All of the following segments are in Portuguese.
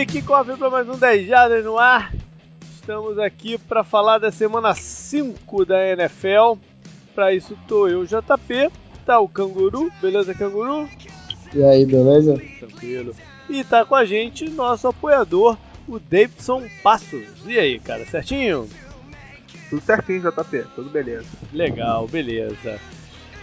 aí, que cofre para mais um 10 Jardas no ar. Estamos aqui para falar da semana 5 da NFL. Para isso tô eu, JP, tá o Canguru, beleza Canguru? E aí, beleza? Tranquilo. E tá com a gente nosso apoiador, o Davidson Passos. E aí, cara, certinho? Tudo certinho, JP, tudo beleza. Legal, beleza.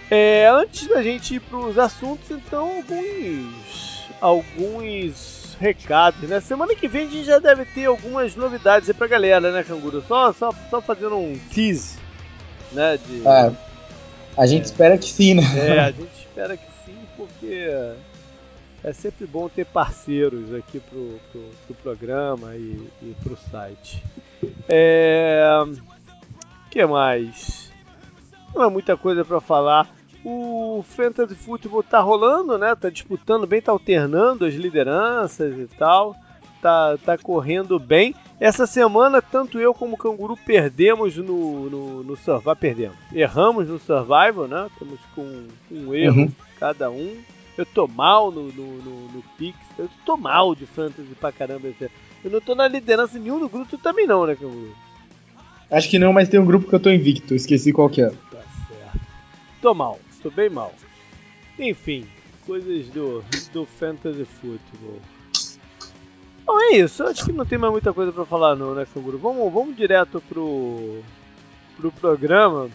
É, antes da gente ir para os assuntos, então, alguns, alguns recados, né? Semana que vem a gente já deve ter algumas novidades aí pra galera, né, Canguru? Só, só, só fazendo um tease, né? De... É, a gente é. espera que sim, né? É, a gente espera que sim, porque é sempre bom ter parceiros aqui pro, pro, pro programa e, e pro site. É... que mais? Não é muita coisa para falar. O Fantasy Football tá rolando, né? Tá disputando bem, tá alternando as lideranças e tal. Tá, tá correndo bem. Essa semana, tanto eu como o Canguru perdemos no, no, no Survival. Perdemos. Erramos no Survival, né? Estamos com um erro uhum. cada um. Eu tô mal no, no, no, no Pix. Eu tô mal de Fantasy pra caramba. Eu não tô na liderança nenhum do grupo, tu também não, né, Canguru? Acho que não, mas tem um grupo que eu tô invicto. Esqueci qual que é. Tá certo. Tô mal tô bem mal. Enfim, coisas do, do Fantasy Football. Bom, é isso. Acho que não tem mais muita coisa para falar não, né, Canguru? Vamos, vamos direto pro, pro programa.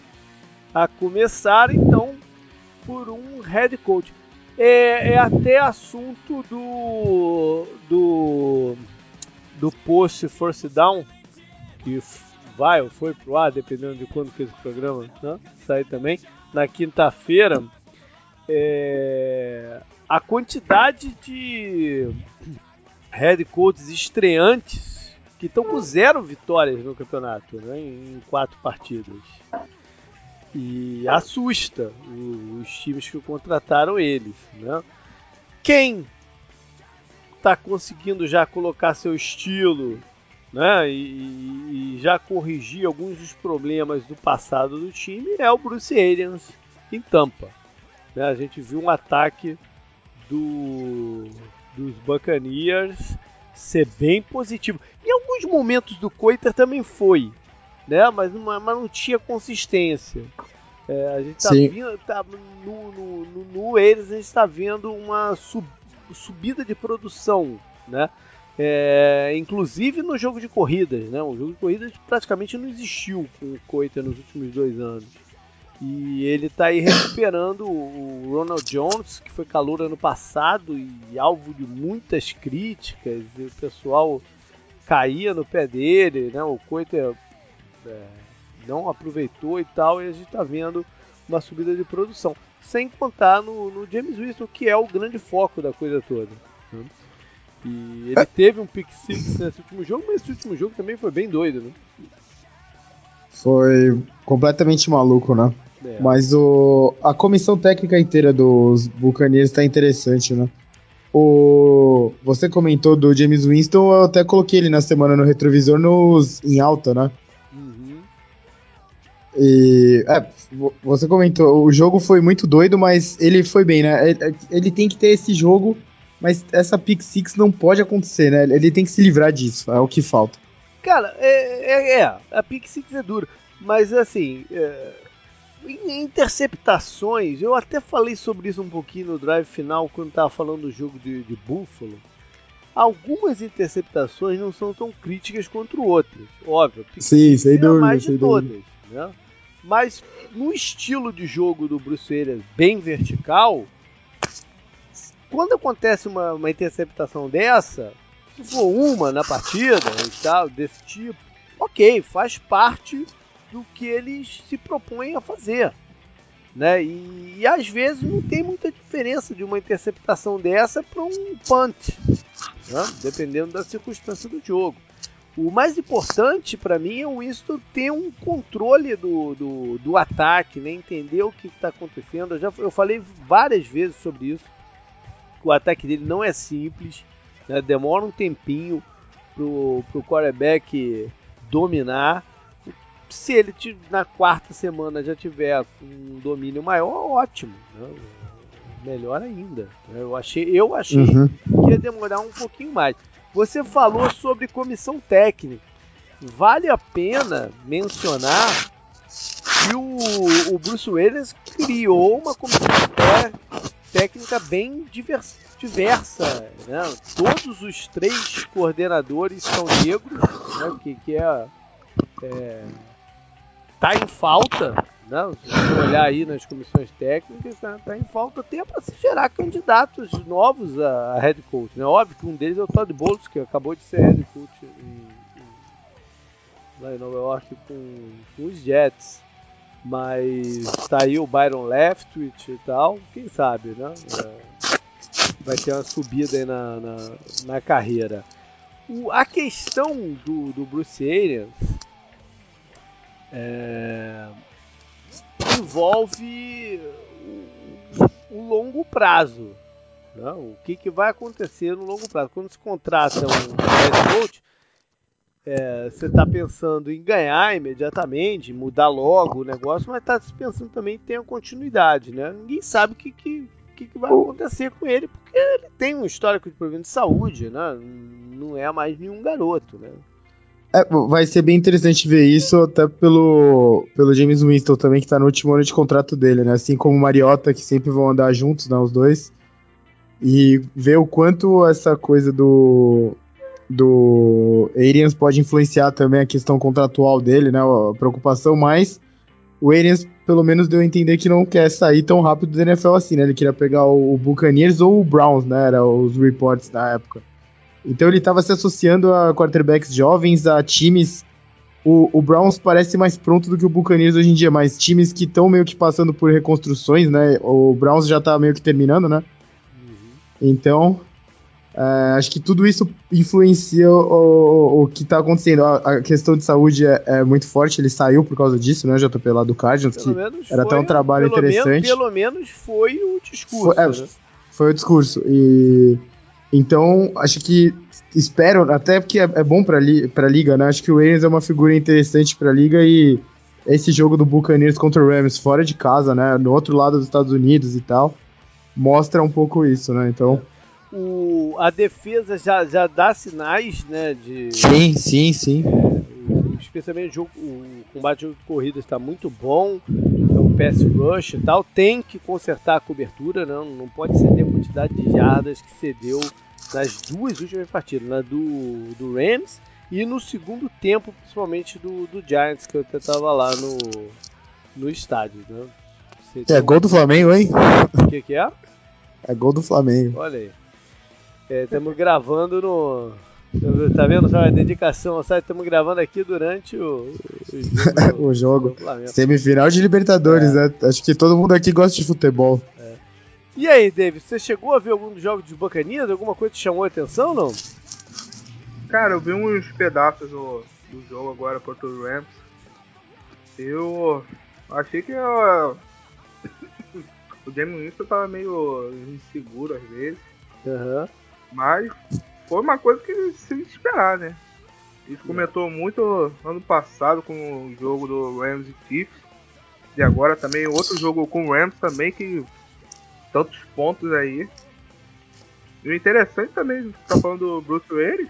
A começar, então, por um head coach. É, é até assunto do, do, do post Force Down, que vai ou foi pro ar, dependendo de quando que esse programa né, sair também na quinta-feira, é, a quantidade de head coaches estreantes que estão com zero vitórias no campeonato, né, em quatro partidas. E assusta os times que contrataram eles. Né? Quem está conseguindo já colocar seu estilo né, e, e, já corrigir alguns dos problemas do passado do time é o Bruce Arians em Tampa. Né, a gente viu um ataque do, dos Buccaneers ser bem positivo. Em alguns momentos do Coiter também foi, né, mas, não, mas não tinha consistência. É, a gente está vendo tá, no, no, no, no Arians a gente está vendo uma sub, subida de produção, né? É, inclusive no jogo de corridas, né? O jogo de corridas praticamente não existiu com o Coita nos últimos dois anos. E ele está aí recuperando o Ronald Jones, que foi calor ano passado e alvo de muitas críticas. O pessoal caía no pé dele, né? O Coita é, não aproveitou e tal. E a gente está vendo uma subida de produção. Sem contar no, no James Winston, que é o grande foco da coisa toda. E ele teve um pick six nesse último jogo, mas esse último jogo também foi bem doido, né? Foi completamente maluco, né? É. Mas o, a comissão técnica inteira dos Buccaneers está interessante, né? O, você comentou do James Winston, eu até coloquei ele na semana no retrovisor nos, em alta, né? Uhum. E é, você comentou, o jogo foi muito doido, mas ele foi bem, né? Ele, ele tem que ter esse jogo mas essa pick six não pode acontecer, né? Ele tem que se livrar disso, é o que falta. Cara, é, é, é a pick six é dura, mas assim, é, interceptações, eu até falei sobre isso um pouquinho no drive final quando tava falando do jogo de, de Buffalo. Algumas interceptações não são tão críticas quanto outras, óbvio. Sim, sem dúvida, mais de todas, né? Mas no estilo de jogo do Bruce Arias bem vertical, quando acontece uma, uma interceptação dessa, se for uma na partida e tal, desse tipo, ok, faz parte do que eles se propõem a fazer. Né? E, e às vezes não tem muita diferença de uma interceptação dessa para um punt, né? dependendo da circunstância do jogo. O mais importante para mim é o Winston ter um controle do, do, do ataque, né? entender o que está acontecendo. Eu, já, eu falei várias vezes sobre isso o ataque dele não é simples, né? demora um tempinho pro, pro quarterback dominar. Se ele na quarta semana já tiver um domínio maior, ótimo. Né? Melhor ainda. Eu achei, eu achei uhum. que ia demorar um pouquinho mais. Você falou sobre comissão técnica. Vale a pena mencionar que o, o Bruce Willis criou uma comissão técnica bem diversa. né? Todos os três coordenadores são negros, né? que, que é, é tá em falta, né? se olhar aí nas comissões técnicas, tá, tá em falta até para se gerar candidatos novos a, a, head coach. Né? Óbvio que um deles é o Todd Bowles, que acabou de ser head coach em, em, lá em Nova York com, com os Jets. Mas tá aí o Byron Leftwich e tal, quem sabe, né? É, vai ter uma subida aí na, na, na carreira. O, a questão do, do Bruce Arians é, envolve o, o, longo prazo. Né? O que, que vai acontecer no longo prazo? Quando se contrata um head coach, é, você está pensando em ganhar imediatamente, mudar logo o negócio, mas está pensando também em ter a continuidade, né? Ninguém sabe o que, que, que, vai acontecer com ele, porque ele tem um histórico de problema de saúde, né? Não é mais nenhum garoto, né? É, vai ser bem interessante ver isso, até pelo, pelo James Winston também, que está no último ano de contrato dele, né? Assim como o Mariota, que sempre vão andar juntos, né? Os dois. E ver o quanto essa coisa do, do Arians pode influenciar também a questão contratual dele, né? A preocupação, mas o Arians pelo menos deu a entender que não quer sair tão rápido do NFL assim, né? Ele queria pegar o, Buccaneers ou o Browns, né? Era os reports na época. Então ele estava se associando a quarterbacks jovens, a times. O, o, Browns parece mais pronto do que o Buccaneers hoje em dia, mas times que estão meio que passando por reconstruções, né? O Browns já está meio que terminando, né? Uhum. Então, Uh, acho que tudo isso influencia o, o, o que está acontecendo. A, a, questão de saúde é, é, muito forte, ele saiu por causa disso, né? JP lá do Cardinals, que era até um trabalho pelo interessante. Menos, pelo menos foi o discurso. Foi, é, né? foi o discurso. E então, acho que espero, até porque é, é bom para li, a liga, né? Acho que o Williams é uma figura interessante para a liga e esse jogo do Buccaneers contra o Rams fora de casa, né? No outro lado dos Estados Unidos e tal, mostra um pouco isso, né? Então. É o, a defesa já, já dá sinais, né? De, sim, sim, sim. É, especialmente o, jogo, o combate de corrida está muito bom, o pass rush e tal. Tem que consertar a cobertura, não, não pode ceder a quantidade de jardas que cedeu nas duas últimas partidas, na do, do Rams e no segundo tempo, principalmente do, do Giants, que eu até estava lá no, no estádio. Né? é gol do Flamengo, hein? O que, que é? É gol do Flamengo. Olha aí. Estamos é, gravando no. Tá vendo só a dedicação ao site? Estamos gravando aqui durante o, o jogo. o jogo. Semifinal de Libertadores, é. né? Acho que todo mundo aqui gosta de futebol. É. E aí, David, você chegou a ver algum dos jogos de Bacanias? Alguma coisa te chamou a atenção ou não? Cara, eu vi uns pedaços do, do jogo agora contra o Rams. Eu achei que eu... o Jamie Winston tava meio inseguro às vezes. Uhum. Mas foi uma coisa que se esperar, né? Isso comentou muito ano passado com o jogo do Rams e Chiefs. E agora também outro jogo com o Rams também, que tantos pontos aí. E o interessante também, tá falando do Bruce Willis,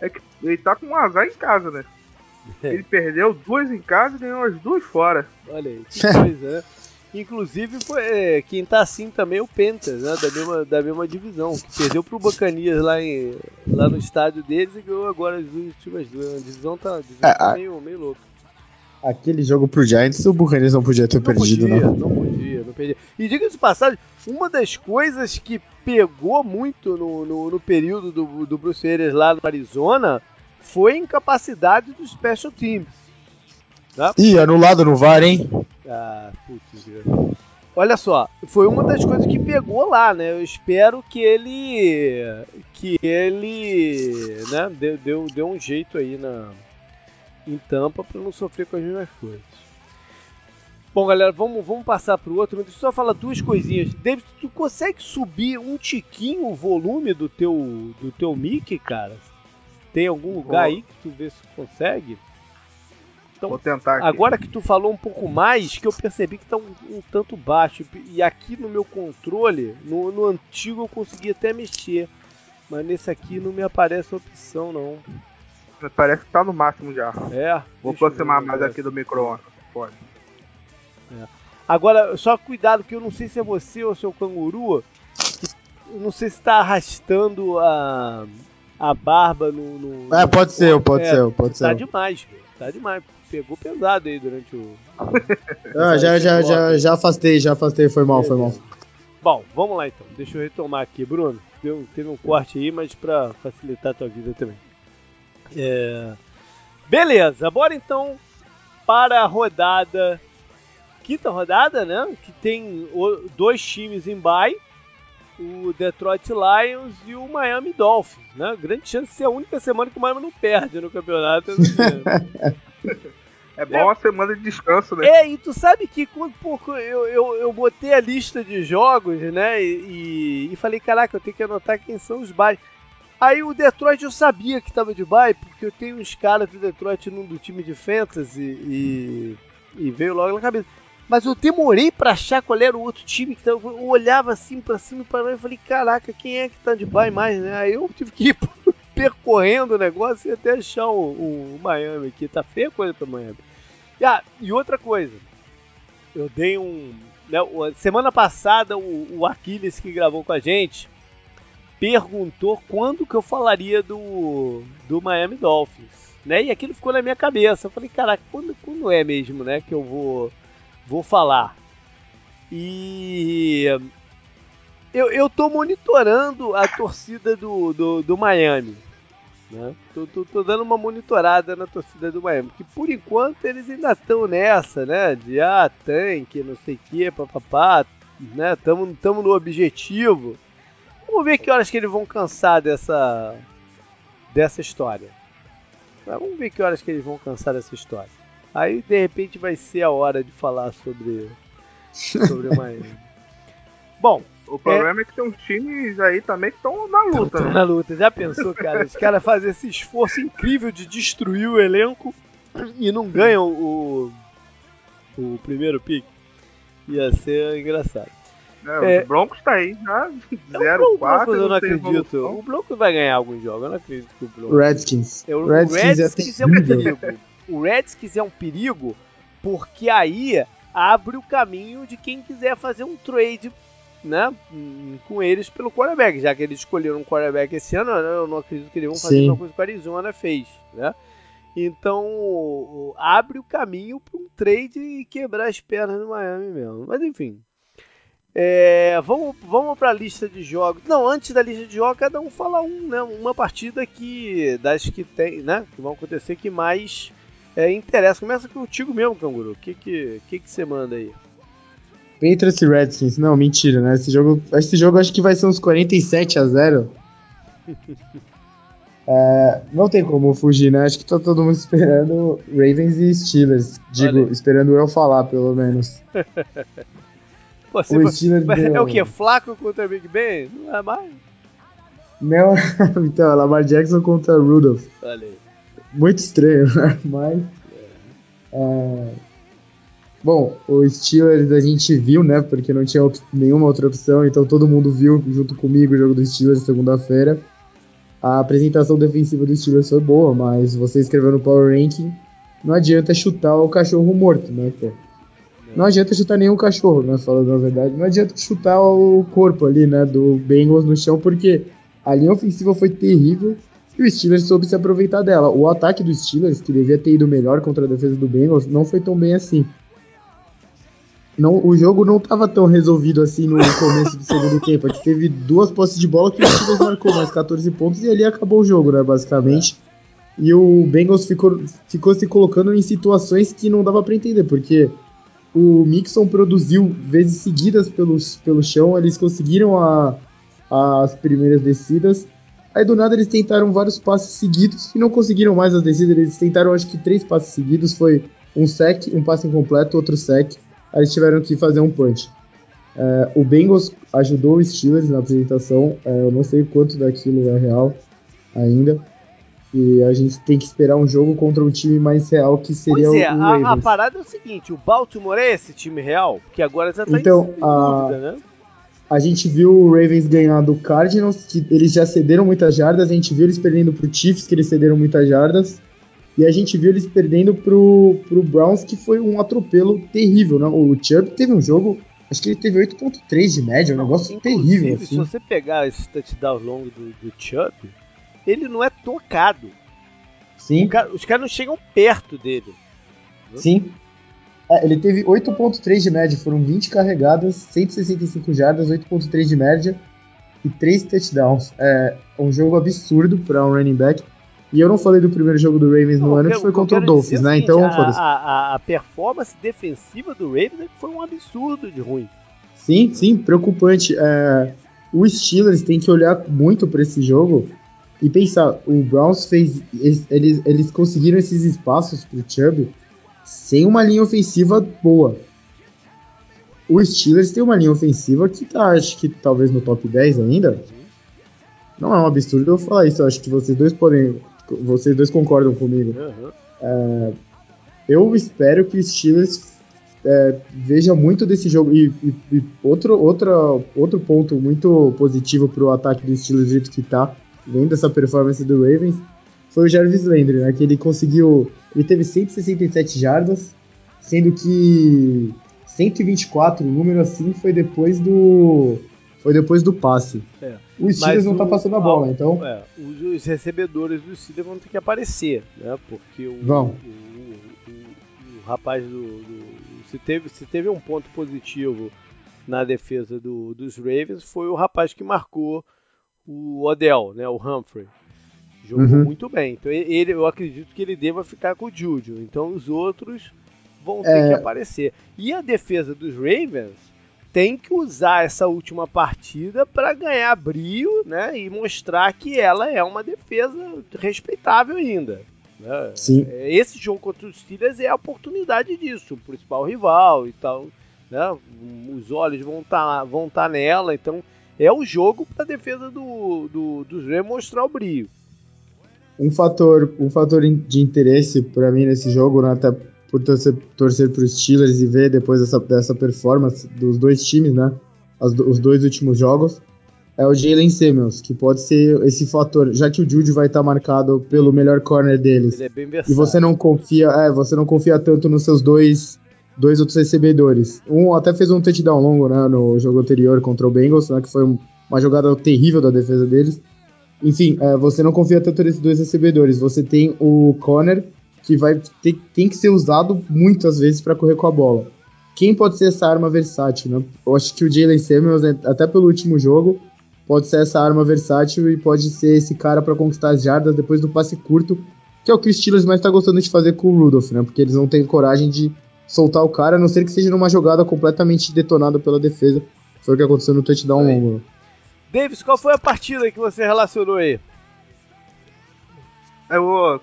é que ele tá com um azar em casa, né? Ele perdeu duas em casa e ganhou as duas fora. Olha aí, que coisa, né? Inclusive, foi, é, quem tá assim também é o Panthers, né? Da mesma, da mesma divisão, que perdeu pro Bacanias lá, em, lá no estádio deles e ganhou agora as últimas duas. A divisão tá, a divisão é, tá meio, meio louca. Aquele jogo pro Giants, o Buccaneers não podia ter não perdido, podia, não. Não podia, não podia. E diga-se de passagem, uma das coisas que pegou muito no, no, no período do, do Bruce Arias lá no Arizona foi a incapacidade dos special teams. Tá? Ih, anulado no VAR, hein? Ah, putz, Olha só, foi uma das coisas que pegou lá, né? Eu espero que ele. que ele. né, deu, deu, deu um jeito aí na. em tampa para não sofrer com as mesmas coisas. Bom, galera, vamos, vamos passar para o outro. Deixa eu só falar duas coisinhas. David, tu consegue subir um tiquinho o volume do teu, do teu mic, cara? Tem algum lugar aí que tu vê se consegue? Então, Vou tentar aqui. Agora que tu falou um pouco mais, que eu percebi que tá um, um tanto baixo. E aqui no meu controle, no, no, antigo eu consegui até mexer. Mas nesse aqui não me aparece a opção, não. Parece que tá no máximo já. É. Vou aproximar mais aqui do micro-ondas. Pode. É. Agora, só cuidado que eu não sei se é você ou se o canguru. Eu não sei se tá arrastando a, a barba no. no é, pode ser, pode é, ser, pode tá ser. Tá demais, tá demais. Pegou pesado aí durante o. ah, já, já, já, já afastei, já afastei, foi mal, foi mal. Bom, vamos lá então. Deixa eu retomar aqui, Bruno. Deu, teve um corte aí, mas para facilitar a tua vida também. É... Beleza, bora então para a rodada. Quinta rodada, né? Que tem dois times em bye. O Detroit Lions e o Miami Dolphins, né? Grande chance de ser a única semana que o Miami não perde no campeonato. É bom é. uma semana de descanso, né? É, e tu sabe que quando pouco eu, eu, eu botei a lista de jogos, né? E, e, falei, caraca, eu tenho que anotar quem são os bares. Aí o Detroit eu sabia que estava de bye, porque eu tenho uns caras do Detroit num do time de fantasy e, e veio logo na cabeça. Mas eu demorei para achar qual era o outro time tava. Eu olhava assim para cima e para baixo e falei, caraca, quem é que tá de bye mais, né? Aí eu tive que ir percorrendo o negócio e até achar o, o, Miami aqui. Tá feia a coisa para Miami. E, ah, e outra coisa, eu dei um. Né, semana passada o, o Aquiles que gravou com a gente perguntou quando que eu falaria do, do Miami Dolphins, né? E aquilo ficou na minha cabeça. Eu falei, caraca, quando, quando é mesmo, né, que eu vou, vou falar? E eu, eu tô monitorando a torcida do, do, do Miami. Né? Tô, tô, tô, dando uma monitorada na torcida do Miami, que por enquanto eles ainda estão nessa, né? De ah, tanque, não sei o que, papapá, né? Tamo, tamo no objetivo. Vamos ver que horas que eles vão cansar dessa dessa história. Vamos ver que horas que eles vão cansar dessa história. Aí de repente vai ser a hora de falar sobre sobre o Miami. Bom, o problema é... é, que tem uns times aí também que estão na luta, tão, né? na luta. Já pensou, cara? Os caras fazem esse esforço incrível de destruir o elenco e não ganham o o primeiro pick. Ia ser engraçado. É, é, o Broncos tá aí, já 0-4. eu não acredito. O Broncos vai ganhar alguns jogos, eu não acredito que o Broncos. Redskins. É, o Redskins, Redskins é, é um perigo. O Redskins é um perigo porque aí abre o caminho de quem quiser fazer um trade né, com eles pelo quarterback, já que eles escolheram um quarterback esse ano, né, eu não acredito que eles vão fazer uma coisa que o Arizona fez, né? Então abre o caminho para um trade e quebrar as pernas no Miami mesmo. Mas enfim, é, vamos vamos para a lista de jogos. Não, antes da lista de jogos, cada um fala um, né, uma partida que das que tem, né, que vão acontecer que mais é, interessa. Começa contigo mesmo, Canguru. O que que, que que você manda aí? Patriots e Redskins. Não, mentira, né? Esse jogo, esse jogo acho que vai ser uns 47 a 0. é, não tem como fugir, né? Acho que tá todo mundo esperando Ravens e Steelers. Digo, esperando eu falar, pelo menos. Pô, o Steelers é o que? Flaco contra Big Ben? Não é mais? Não, então, Lamar Jackson contra Rudolph. Olha aí. Muito estranho, né? Mas. É. É... Bom, o Steelers a gente viu, né? Porque não tinha nenhuma outra opção, então todo mundo viu junto comigo o jogo do Steelers segunda-feira. A apresentação defensiva do Steelers foi boa, mas você escreveu no Power Ranking, não adianta chutar o cachorro morto, né? Não adianta chutar nenhum cachorro, né? Falando a verdade. Não adianta chutar o corpo ali, né? Do Bengals no chão, porque a linha ofensiva foi terrível e o Steelers soube se aproveitar dela. O ataque do Steelers, que devia ter ido melhor contra a defesa do Bengals, não foi tão bem assim. Não, o jogo não estava tão resolvido assim no começo do segundo tempo. Aqui teve duas posses de bola que o Steelers marcou mais 14 pontos e ali acabou o jogo, né? Basicamente. E o Bengals ficou, ficou se colocando em situações que não dava para entender, porque o Mixon produziu vezes seguidas pelos, pelo chão, eles conseguiram a, as primeiras descidas. Aí do nada eles tentaram vários passes seguidos e não conseguiram mais as descidas. Eles tentaram acho que três passes seguidos, foi um sec, um passe incompleto, outro sec. Aí eles tiveram que fazer um punch. É, o Bengals ajudou o Steelers na apresentação. É, eu não sei quanto daquilo é real ainda. E a gente tem que esperar um jogo contra um time mais real que seria pois é, o, Ravens. A, a parada é o seguinte, o Baltimore é esse time real? Porque agora já tá então, em, a, dúvida, né? A gente viu o Ravens ganhar do Cardinals, que eles já cederam muitas jardas. A gente viu eles perdendo pro Chiefs, que eles cederam muitas jardas. E a gente viu eles perdendo pro, pro Browns, que foi um atropelo terrível, né? O Chubb teve um jogo, acho que ele teve 8.3 de média, um negócio terrível. Assim. Se você pegar esse touchdown longo do, do Chubb, ele não é tocado. Sim. Cara, os caras não chegam perto dele. Sim. É, ele teve 8.3 de média, foram 20 carregadas, 165 jardas, 8.3 de média e 3 touchdowns. É um jogo absurdo para um running back. E eu não falei do primeiro jogo do Ravens no ano, que foi contra o Dolphins, né? Então, a, a, a, performance defensiva do Ravens foi um absurdo de ruim. Sim, sim, preocupante. É, o Steelers tem que olhar muito para esse jogo e pensar, o Browns fez. Eles, eles conseguiram esses espaços pro Chubb sem uma linha ofensiva boa. O Steelers tem uma linha ofensiva que tá, acho que talvez no top 10 ainda. Não é um absurdo eu falar isso, eu acho que vocês dois podem vocês dois concordam comigo. Uhum. É, eu espero que o Steelers é, veja muito desse jogo. E, e, e outro, outra, outro ponto muito positivo para o ataque do Steelers do jeito que tá, vendo dessa performance do Ravens, foi o Jarvis Landry, né? Que ele conseguiu. Ele teve 167 jardas, sendo que 124, o número assim, foi depois do foi depois do passe. É. O Steelers não tá passando a bola, então. É, os, recebedores do Steelers vão ter que aparecer, né? Porque o, vão. O, o, o rapaz do, do, se, teve, se teve um ponto positivo na defesa do, dos Ravens, foi o rapaz que marcou o Odell, né? O Humphrey. Jogou uhum. muito bem. Então ele, eu acredito que ele deva ficar com o Juju. Então os outros vão ter é... que aparecer. E a defesa dos Ravens tem que usar essa última partida para ganhar brilho, né, e mostrar que ela é uma defesa respeitável ainda. Né? Sim. Esse jogo contra os Steelers é a oportunidade disso, o principal rival e tal, né? Os olhos vão estar tá, vão tá nela, então é o jogo para a defesa do, do, dos Rams mostrar o brilho. Um fator, um fator de interesse para mim nesse jogo, né, até por torcer, torcer para os Steelers e ver depois dessa, dessa performance dos dois times, né? As, os dois últimos jogos, é o Jalen Samuels, que pode ser esse fator, já que o Jude vai estar tá marcado pelo melhor corner deles. Ele é. E você não confia, é, você não confia tanto nos seus dois dois outros recebedores. Um até fez um touchdown longo, né, no jogo anterior contra o Bengals, né, que foi uma jogada terrível da defesa deles. Enfim, é, você não confia tanto nesses dois recebedores. Você tem o Conner que vai ter, tem que ser usado muitas vezes para correr com a bola. Quem pode ser essa arma versátil? Né? Eu acho que o Jalen Samuels, né, até pelo último jogo, pode ser essa arma versátil e pode ser esse cara para conquistar as jardas depois do passe curto, que é o que o Steelers mais está gostando de fazer com o Rudolph, né? Porque eles não têm coragem de soltar o cara, a não ser que seja numa jogada completamente detonada pela defesa. Foi o que aconteceu no touchdown longo. Davis, qual foi a partida que você relacionou aí? Eu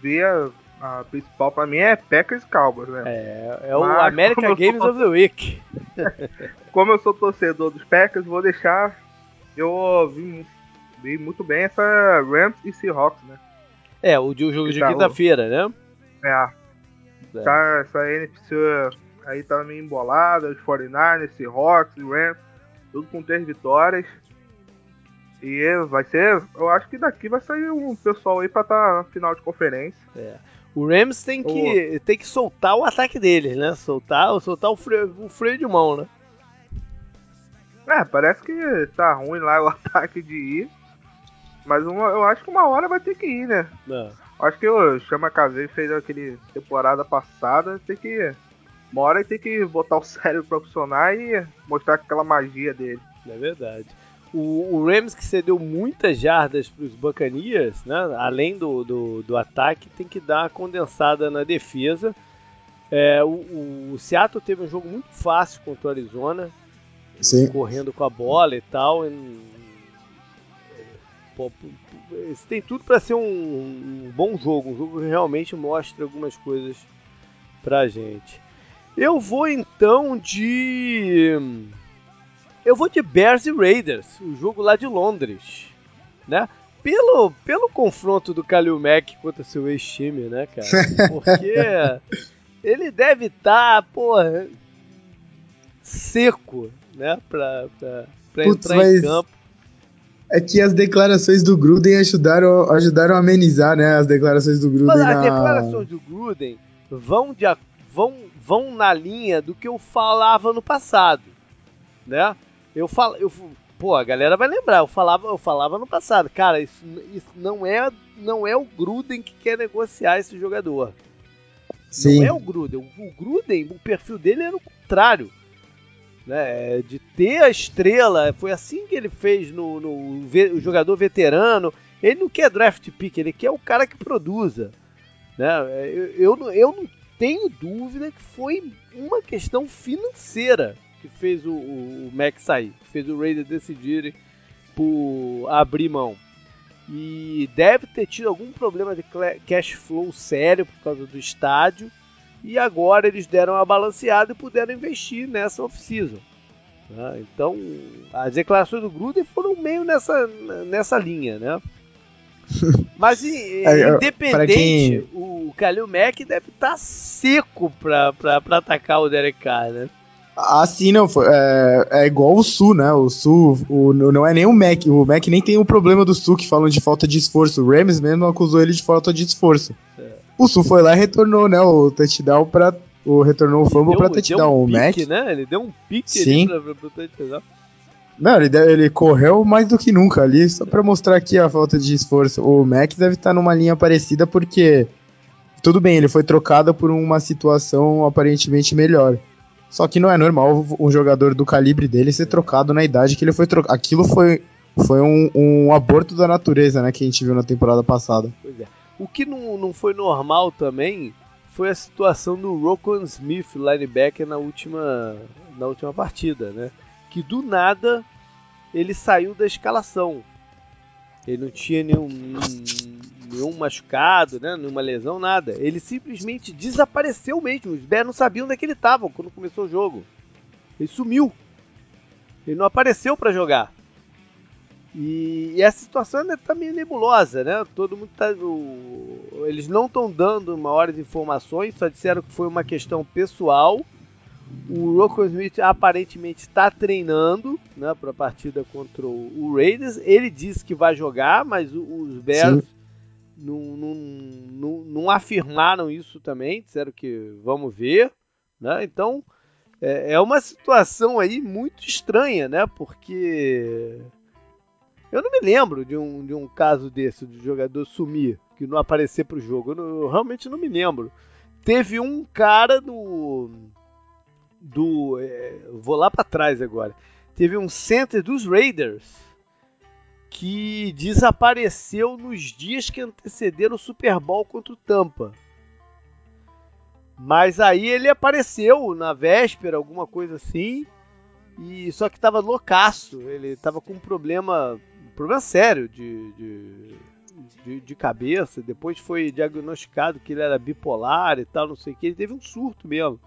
ver a, a principal pra mim é Packers Cowboys, né? É, é o Mas, American Games sou, of the Week. como eu sou torcedor dos Packers, vou deixar. Eu vi, vi muito bem essa Rams e Seahawks, né? É, o, o jogo de tá, quinta-feira, né? É. é. Tá, essa NFC aí tá meio embolada, os 49ers, Seahawks, Rams, tudo com três vitórias. E vai ser. Eu acho que daqui vai sair um pessoal aí pra estar tá na final de conferência. É. O Rams tem que, tem que soltar o ataque deles, né? Soltar, soltar o, freio, o freio de mão, né? É, parece que tá ruim lá o ataque de ir. Mas uma, eu acho que uma hora vai ter que ir, né? É. Acho que o Chama Caveiro fez aquele temporada passada. Tem que. Uma hora tem que botar o cérebro pra funcionar e mostrar aquela magia dele. É verdade. O, o Rams que cedeu muitas jardas para os Buccaneers, né? além do, do, do, ataque, tem que dar uma condensada na defesa. É, o, o, Seattle teve um jogo muito fácil contra o Arizona, Sim. correndo com a bola e tal. E, pô, tem tudo para ser um, um, bom jogo, um jogo que realmente mostra algumas coisas para gente. Eu vou então de eu vou de Bears e Raiders, o jogo lá de Londres, né? Pelo, pelo confronto do Kalil Mack contra seu ex-time, né, cara? Porque ele deve estar, tá, porra, seco, né, pra, pra, pra Putz, entrar mas... em campo. É que as declarações do Gruden ajudaram, ajudaram a amenizar, né? As declarações do Gruden. Mas as na... declarações do Gruden vão, de, vão, vão na linha do que eu falava no passado, né? Eu falo, eu, pô, a galera vai lembrar. Eu falava, eu falava no passado, cara, isso, isso não é, não é o Gruden que quer negociar esse jogador. Sim. Não é o Gruden. O Gruden, o perfil dele era o contrário né, de ter a estrela. Foi assim que ele fez no, no, no jogador veterano. Ele não quer draft pick, ele quer o cara que produza. Né? Eu, eu, eu não tenho dúvida que foi uma questão financeira que fez o, o, o Mac sair, que fez o Raiders decidirem por abrir mão. E deve ter tido algum problema de cash flow sério por causa do estádio e agora eles deram a balanceada e puderam investir nessa off-season. Né? Então, as declarações do Gruden foram meio nessa, nessa linha, né? Mas é, independente, quem... o Kalil Mack deve estar tá seco para atacar o Derek Carr, né? Assim, não, é, é igual o Sul, né? O Sul, o, não é nem o Mac. O Mac nem tem o problema do Sul que falam de falta de esforço. O Rams mesmo acusou ele de falta de esforço. É. O Sul foi lá e retornou, né? O touchdown pra. O, retornou o fumble pra touchdown. Um o Mac. né? Ele deu um pique Sim. Pra, pra, pra touchdown. Não, ele, ele correu mais do que nunca ali, só pra mostrar aqui a falta de esforço. O Mac deve estar tá numa linha parecida porque. Tudo bem, ele foi trocado por uma situação aparentemente melhor. Só que não é normal um jogador do calibre dele ser trocado na idade que ele foi trocado. Aquilo foi, foi um, um aborto da natureza, né? Que a gente viu na temporada passada. Pois é. O que não, não foi normal também foi a situação do Rocco Smith, linebacker, na última, na última partida, né? Que do nada ele saiu da escalação. Ele não tinha nenhum, nenhum machucado, né? nenhuma lesão, nada. Ele simplesmente desapareceu mesmo. Os Bears não sabiam onde é que ele estava quando começou o jogo. Ele sumiu. Ele não apareceu para jogar. E, e, essa situação ainda tá meio nebulosa, né? Todo mundo tá. O, eles não estão dando maiores informações, só disseram que foi uma questão pessoal. O Rocco Smith aparentemente está treinando né, para a partida contra o Raiders. Ele disse que vai jogar, mas os Bears não, não, não, não, afirmaram isso também. Disseram que vamos ver. Né? Então é, é uma situação aí muito estranha, né? Porque eu não me lembro de um, de um caso desse, de jogador sumir, que não aparecer pro jogo. Eu, não, eu realmente não me lembro. Teve um cara no. Do. É, vou lá para trás agora. Teve um center dos Raiders que desapareceu nos dias que antecederam o Super Bowl contra o Tampa. Mas aí ele apareceu na véspera, alguma coisa assim. E só que tava loucaço. Ele tava com um problema problema sério de, de, de, de, cabeça. Depois foi diagnosticado que ele era bipolar e tal, não sei o que. Ele teve um surto mesmo.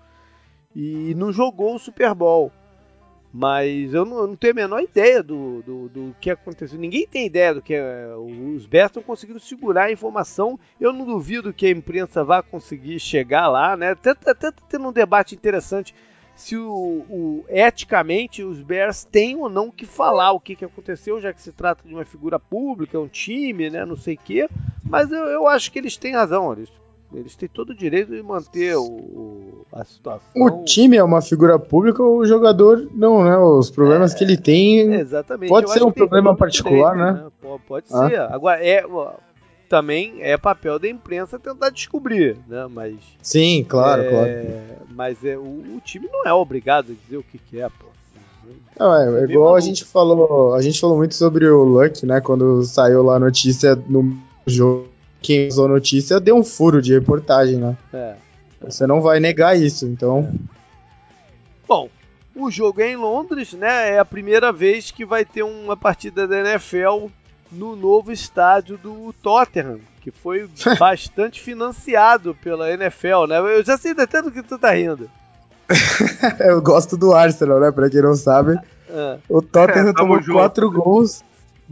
E não jogou o Super Bowl. Mas eu não, eu não tenho a menor ideia do, do, do, que aconteceu. Ninguém tem ideia do que é, os Bears estão conseguindo segurar a informação. Eu não duvido que a imprensa vá conseguir chegar lá, né? Até, até tendo um debate interessante se o, o, eticamente os Bears têm ou não que falar o que, que aconteceu, já que se trata de uma figura pública, um time, né, não sei o quê. Mas eu, eu acho que eles têm razão, eles, eles têm todo o direito de manter o, a situação. O time é uma figura pública, o jogador não, né? Os problemas é, que ele tem. Exatamente. Pode ser um problema particular, direito, né? né? Pode, pode ah. ser. Agora, é também é papel da imprensa tentar descobrir, né? Mas sim, claro, é, claro. Mas é, o, o, time não é obrigado a dizer o que, que é, pô. Não, é, é igual a gente falou, a gente falou muito sobre o Luck, né? Quando saiu lá a notícia no jogo, quem usou a notícia deu um furo de reportagem, né? É. Você não vai negar isso, então. É. Bom, o jogo é em Londres, né? É a primeira vez que vai ter uma partida da NFL no novo estádio do Tottenham, que foi bastante financiado pela NFL, né? Eu já sei até do que tu tá rindo. eu gosto do Arsenal, né? Pra quem não sabe. É. O Tottenham é, tomou junto. quatro gols.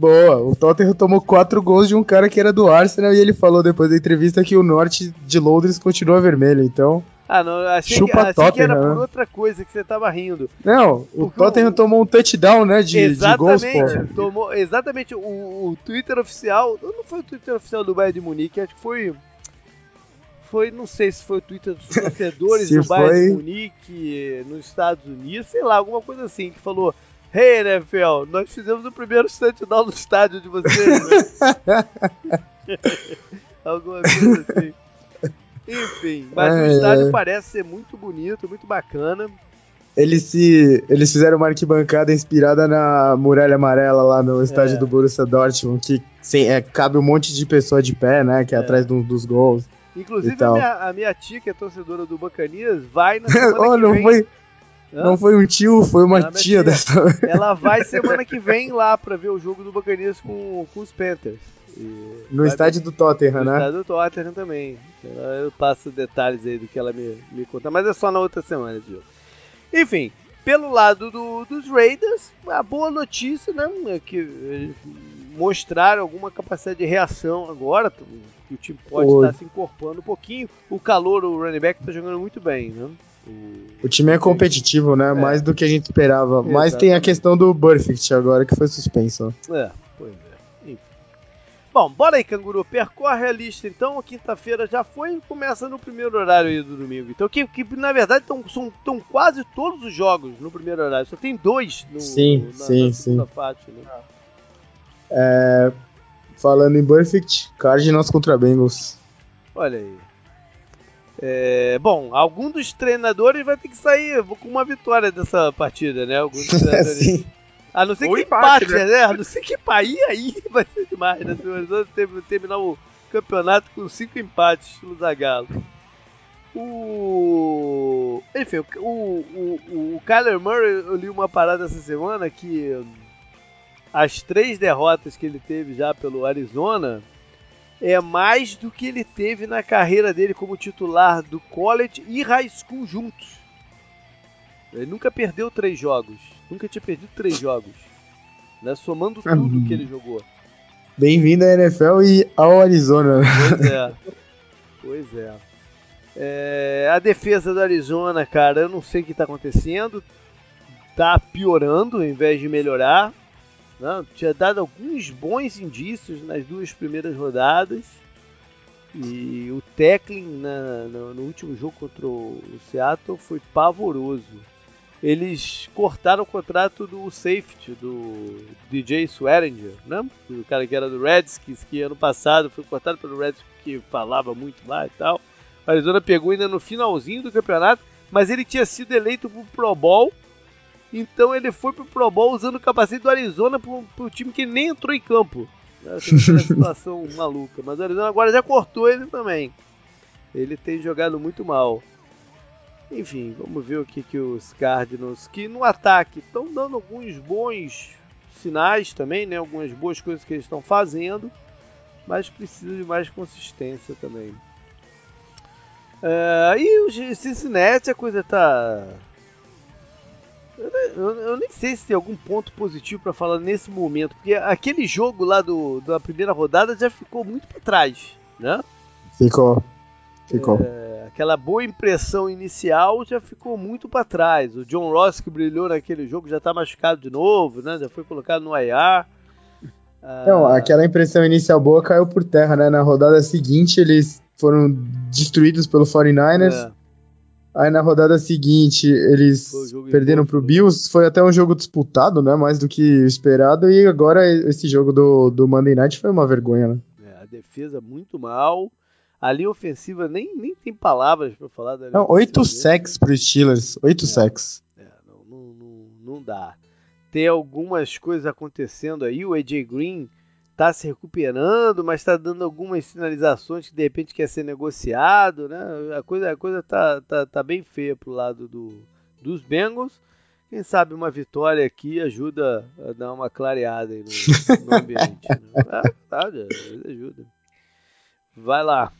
Boa, o Tottenham tomou quatro gols de um cara que era do Arsenal e ele falou depois da entrevista que o norte de Londres continua vermelho. Então, Ah, não, achei, Chupa que, achei Tottenham, que era por né? outra coisa que você tava rindo. Não, o Tottenham o... tomou um touchdown, né, de, de gols, pô. Tomou, exatamente, o, o Twitter oficial, não foi o Twitter oficial do Bayern de Munique, acho que foi foi, não sei se foi o Twitter dos torcedores do Bayern de Munique nos Estados Unidos, sei lá, alguma coisa assim, que falou Hey, NFL, nós fizemos o primeiro touchdown no estádio de vocês, né? Alguma coisa assim. Enfim, mas o estádio é. parece ser muito bonito, muito bacana. Eles se eles fizeram uma arquibancada inspirada na muralha amarela lá no estádio é. do Borussia Dortmund, que sim, é, cabe um monte de pessoa de pé, né, que é, é. atrás do, dos gols. Inclusive a minha, a minha, tia, que é torcedora do Bacanias, vai na semana oh, que não vem. Foi, não foi um tio, foi uma tia, tia, dessa Ela vai semana que vem lá pra ver o jogo do Bacanias com, com os Panthers. E no estádio do Tottenham, no né? No estádio do Tottenham também. Eu passo detalhes aí do que ela me, me conta, mas é só na outra semana esse jogo. Enfim, pelo lado do, dos Raiders, a boa notícia, né, é que mostraram alguma capacidade de reação agora, que o time pode estar se incorporando um pouquinho. O calor, o running back, está jogando muito bem, né? O, time é competitivo, né? É. Mais do que a gente esperava. Exatamente. Mas tem a questão do Burfict agora, que foi suspenso. É, pois é. Enfim. Bom, bora aí, canguru. Percorre a lista então. Quinta-feira já foi e começa no primeiro horário aí do domingo. Então, que, que na verdade tão, são tão quase todos os jogos no primeiro horário. Só tem dois no, sim, no, na, sim, na segunda sim. parte, né? É, falando em Burfict, Cardinals contra Bengals. Olha aí. É, bom, algum dos treinadores vai ter que sair com uma vitória dessa partida, né? Alguns treinadores. A não ser que empate, empate né? né? A não ser que aí, aí vai ser demais, né? Se terminar o campeonato com cinco empates no Zagalo. O. Enfim, o, o, o, o Kyler Murray, eu li uma parada essa semana que as três derrotas que ele teve já pelo Arizona é mais do que ele teve na carreira dele como titular do college e high school juntos. Ele nunca perdeu três jogos. Nunca tinha perdido três jogos. Né? Somando tudo uhum. que ele jogou. Bem-vindo à NFL e ao Arizona. Pois é. Pois é. é. A defesa do Arizona, cara, eu não sei o que está acontecendo. Tá piorando ao invés de melhorar. Tinha dado alguns bons indícios nas duas primeiras rodadas. E o tackling na, no, no, último jogo contra o Seattle foi pavoroso. Eles cortaram o contrato do safety, do DJ Swearinger, né? O cara que era do Redskins, que ano passado foi cortado pelo Redskins, que falava muito lá e tal. O Arizona pegou ainda no finalzinho do campeonato, mas ele tinha sido eleito pro Pro Bowl então ele foi pro Pro Bowl usando o capacete do Arizona pro, pro time que nem entrou em campo. Essa é uma situação maluca. Mas o Arizona agora já cortou ele também. Ele tem jogado muito mal. Enfim, vamos ver o que, que os Cardinals, que no ataque estão dando alguns bons sinais também, né? Algumas boas coisas que eles estão fazendo, mas precisa de mais consistência também. Uh, e o Cincinnati a coisa tá eu, eu, nem sei se tem algum ponto positivo para falar nesse momento, porque aquele jogo lá do, da primeira rodada já ficou muito para trás, né? Ficou. Ficou. É, aquela boa impressão inicial já ficou muito para trás. O John Ross que brilhou naquele jogo já tá machucado de novo, né? Já foi colocado no IR. Não, ah, aquela impressão inicial boa caiu por terra, né? Na rodada seguinte eles foram destruídos pelo 49ers. É. Aí na rodada seguinte eles perderam pro Bills, foi até um jogo disputado, né? Mais do que esperado, e agora esse jogo do, do Monday Night foi uma vergonha, né? É, a defesa muito mal. A linha ofensiva nem, nem tem palavras para falar da Não, oito sacks pro Steelers, oito é, sacks. É, não, não, não, não dá. Tem algumas coisas acontecendo aí, o AJ Green está se recuperando, mas está dando algumas sinalizações que de repente quer ser negociado, né? A coisa, a coisa tá, tá, tá bem feia pro lado do, dos Bengals. Quem sabe uma vitória aqui ajuda a dar uma clareada aí no, no ambiente. né? É verdade, ajuda. Vai lá.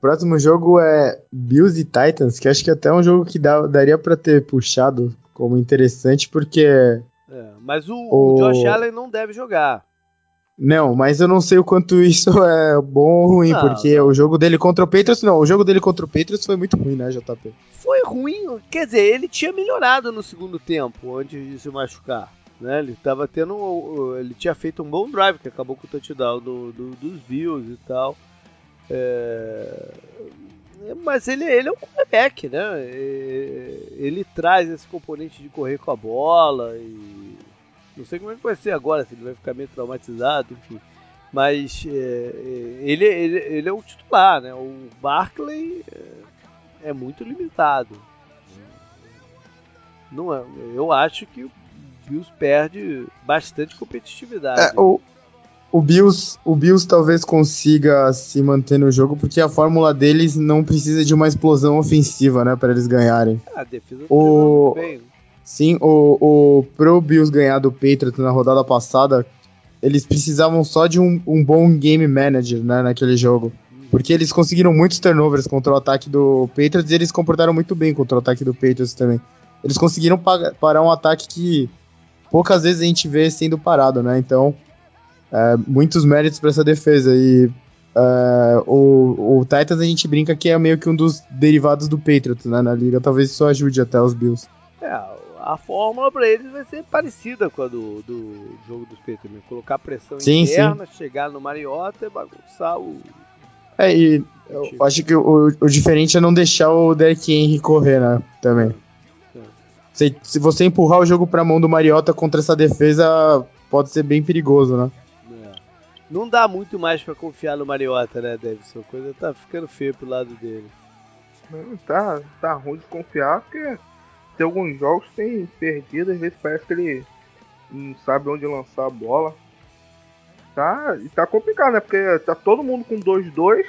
Próximo jogo é Bills e Titans, que acho que até é um jogo que dá, daria para ter puxado como interessante, porque. É, mas o, o... o Josh Allen não deve jogar. Não, mas eu não sei o quanto isso é bom ou ruim, não, porque não. o jogo dele contra o Patriots, não, o jogo dele contra o Patriots foi muito ruim, né, JP? Foi ruim, quer dizer, ele tinha melhorado no segundo tempo, antes de se machucar. Né, ele tava tendo. Ele tinha feito um bom drive que acabou com o touchdown do, do, dos Bills e tal. É, mas ele, ele é um quarterback, né? Ele traz esse componente de correr com a bola e não sei como é que vai ser agora, se ele vai ficar meio traumatizado, enfim. Mas é, é, ele, ele, ele é o titular, né? O Barkley é, é muito limitado. Não é, eu acho que o Bills perde bastante competitividade. É, o, o Bills, o Bills talvez consiga se manter no jogo porque a fórmula deles não precisa de uma explosão ofensiva, né, para eles ganharem. A defesa o... bem. Sim, o, o pro Bills ganhar do Patriots na rodada passada, eles precisavam só de um, um bom game manager né, naquele jogo. Porque eles conseguiram muitos turnovers contra o ataque do Patriots e eles comportaram muito bem contra o ataque do Patriots também. Eles conseguiram parar um ataque que poucas vezes a gente vê sendo parado, né? Então, é, muitos méritos para essa defesa. E é, o, o Titans a gente brinca que é meio que um dos derivados do Patriots né, na liga. Talvez isso ajude até os Bills. É, a fórmula para eles vai ser parecida com a do, do jogo dos Patriots. Né? Colocar pressão sim, interna, sim. chegar no Mariota e bagunçar o. É, e eu acho que o, o diferente é não deixar o Derek Henry correr, né? Também. É. Se, se você empurrar o jogo pra mão do Mariota contra essa defesa, pode ser bem perigoso, né? É. Não dá muito mais para confiar no Mariota, né, Davidson? A coisa tá ficando feia pro lado dele. Não, tá, tá ruim de confiar, porque tem alguns jogos que tem perdido, às vezes parece que ele não sabe onde lançar a bola. Tá, e tá complicado, né? Porque tá todo mundo com 2-2,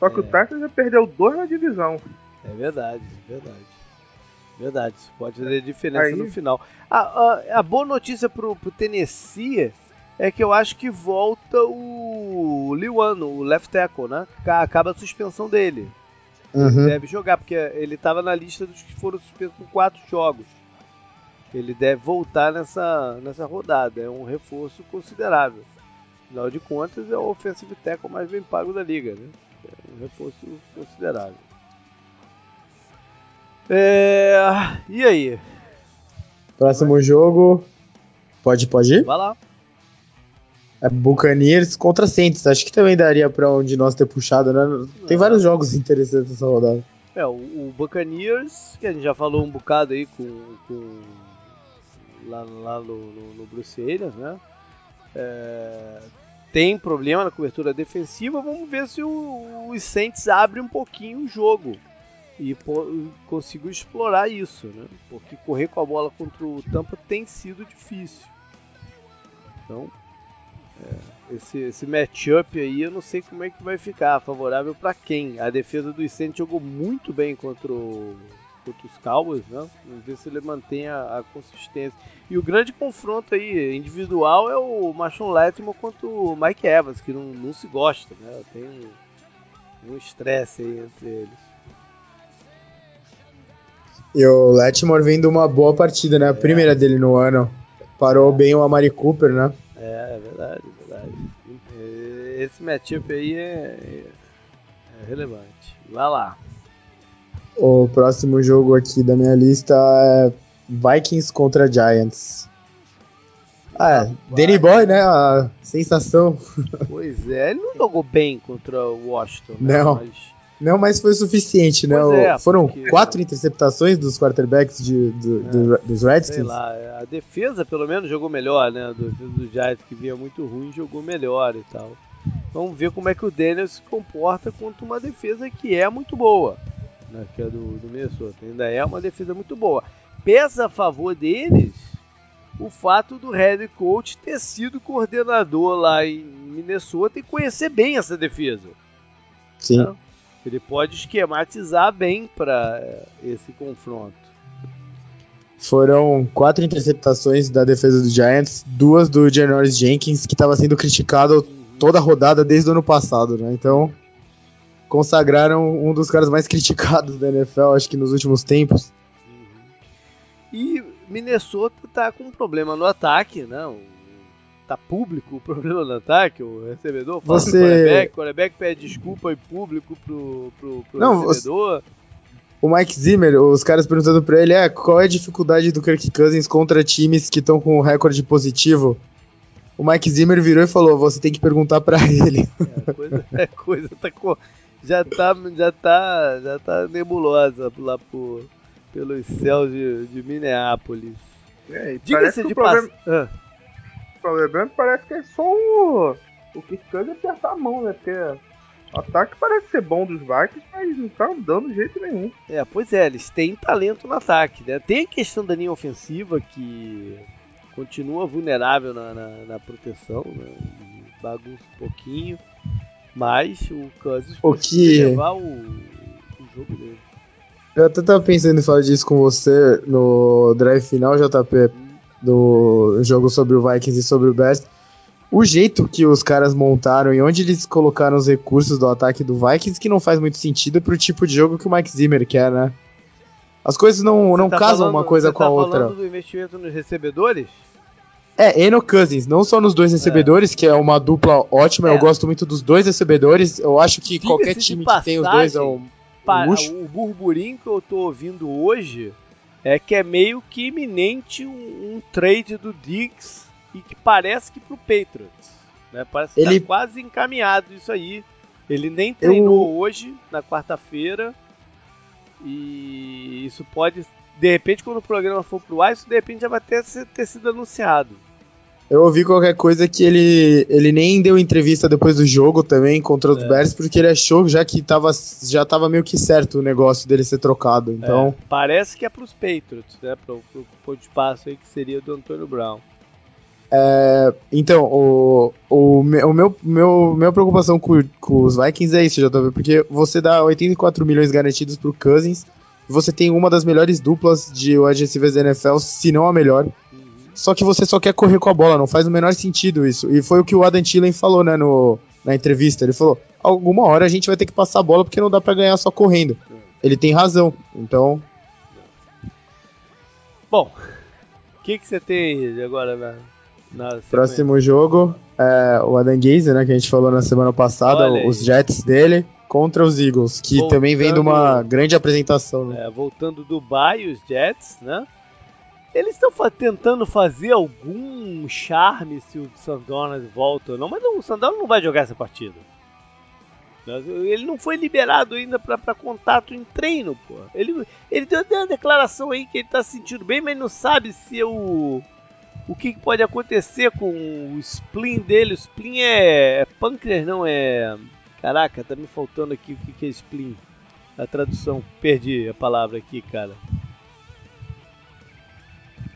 só que é. o Titans já perdeu dois na divisão. É verdade, é verdade. Verdade, isso pode fazer diferença Aí... no final. A, a, a, boa notícia pro, pro Tennessee é que eu acho que volta o Liwano, o left tackle, né? Acaba a suspensão dele. Uhum. Deve jogar, porque ele estava na lista dos que foram suspensos por quatro jogos. Ele deve voltar nessa, nessa rodada. É um reforço considerável. Afinal de contas, é o offensive tackle mais bem pago da liga. Né? É um reforço considerável. É... E aí? Próximo jogo. Pode, pode ir? Vai lá. É Buccaneers contra Saints. Acho que também daria para um de nós ter puxado, né? Tem é. vários jogos interessantes nessa rodada. É, o, o Buccaneers, que a gente já falou um bocado aí com, com lá, lá no, no, no Bruce Arians, né? É, tem problema na cobertura defensiva. Vamos ver se o, os Saints abrem um pouquinho o jogo e consigam explorar isso, né? Porque correr com a bola contra o Tampa tem sido difícil. Então, esse, esse matchup aí eu não sei como é que vai ficar. Favorável para quem? A defesa do Saints jogou muito bem contra, o, contra os Cowboys, né? Vamos ver se ele mantém a, a, consistência. E o grande confronto aí individual é o Machon Letmo contra o Mike Evans, que não, não se gosta, né? Tem um estresse aí entre eles. E o Letmore vem de uma boa partida, né? A é. primeira dele no ano. Parou é. bem o Amari Cooper, né? É, é verdade, é verdade. Esse matchup aí é, é relevante. Vai lá. O próximo jogo aqui da minha lista é Vikings contra Giants. Ah, é, Danny Boy, né? A sensação. Pois é, ele não jogou bem contra o Washington. Né? Não. Mas não, mas foi suficiente, né? É, Foram porque... quatro interceptações dos quarterbacks de, do, é, do, dos Redskins. Sei lá, a defesa pelo menos jogou melhor, né? A defesa do Giants que vinha muito ruim jogou melhor e tal. Vamos ver como é que o Daniel se comporta contra uma defesa que é muito boa, né? que é do, do Minnesota. Ainda é uma defesa muito boa. Pesa a favor deles o fato do head coach ter sido coordenador lá em Minnesota e conhecer bem essa defesa. Sim. Né? Ele pode esquematizar bem para eh, esse confronto. Foram quatro interceptações da defesa do Giants, duas do Janoris Jenkins, que estava sendo criticado toda a rodada desde o ano passado, né? Então, consagraram um dos caras mais criticados da NFL, acho que nos últimos tempos. Uhum. E Minnesota tá com um problema no ataque, né? O tá público o problema do ataque, o recebedor fala Você... pro quarterback, o quarterback pede desculpa em público pro, pro, pro Não, recebedor. Você... O Mike Zimmer, os caras perguntando pra ele, é, qual é a dificuldade do Kirk Cousins contra times que estão com um recorde positivo? O Mike Zimmer virou e falou, você tem que perguntar para ele. É, a coisa, a coisa tá, já tá, já tá, já tá nebulosa lá por, pelos céus de, de Minneapolis. É, Diga-se de problema, ah. O problema parece que é só o, o Kirk Cousins apertar a mão, né? Porque o ataque parece ser bom dos Vikings, mas não tá dando jeito nenhum. É, pois é, eles têm talento no ataque, né? Tem a questão da linha ofensiva que continua vulnerável na, na, na proteção, né? bagunça um pouquinho, mas o Cousins o que... levar o, o jogo dele. Eu até tava pensando em falar disso com você no drive final, JP, do jogo sobre o Vikings e sobre o Bears o jeito que os caras montaram e onde eles colocaram os recursos do ataque do Vikings que não faz muito sentido pro tipo de jogo que o Mike Zimmer quer, né? As coisas não, não tá casam falando, uma coisa com tá a outra. falando do investimento nos recebedores? É, Eno Cousins, não só nos dois recebedores, é. que é uma dupla ótima, é. eu gosto muito dos dois recebedores, eu acho que Diga qualquer time passagem, que tem os dois é um, um luxo. O burburinho que eu tô ouvindo hoje é que é meio que iminente um, um trade do Diggs e que parece que pro Patriots. Né? Parece que ele... tá quase encaminhado isso aí. Ele nem treinou Eu... hoje, na quarta-feira. E isso pode. De repente, quando o programa for pro ar, isso de repente já vai ter, ter sido anunciado. Eu ouvi qualquer coisa que ele, ele nem deu entrevista depois do jogo também contra os é. Bears, porque ele achou já que tava, já tava meio que certo o negócio dele ser trocado. Então... É, parece que é pros Patriots, né? Pro, pro, pro espaço aí que seria do Antônio Brown. É, então, o, o, o meu, meu, meu preocupação com, com os Vikings é isso, JV, porque você dá 84 milhões garantidos pro Cousins, você tem uma das melhores duplas de wide receivers da NFL, se não a melhor. Só que você só quer correr com a bola, não faz o menor sentido isso. E foi o que o Adam Thielen falou, né, no, na entrevista. Ele falou: alguma hora a gente vai ter que passar a bola porque não dá para ganhar só correndo. Ele tem razão, então. Bom, o que, que você tem agora, velho? Próximo jogo é o Adam Gaze, né, que a gente falou na semana passada, os Jets dele contra os Eagles, que voltando, também vem de uma grande apresentação. Né? É, voltando do Dubai, os Jets, né? Eles estão tentando fazer algum charme se o Sandornas volta ou não, mas não, o Sandornas não vai jogar essa partida. Ele não foi liberado ainda para contato em treino, pô. Ele, ele deu uma declaração aí que ele tá sentindo bem, mas não sabe se o o que, que, pode acontecer com o spleen dele. O spleen é, é pâncreas, não é. Caraca, tá me faltando aqui o que, que é spleen. A tradução, perdi a palavra aqui, cara.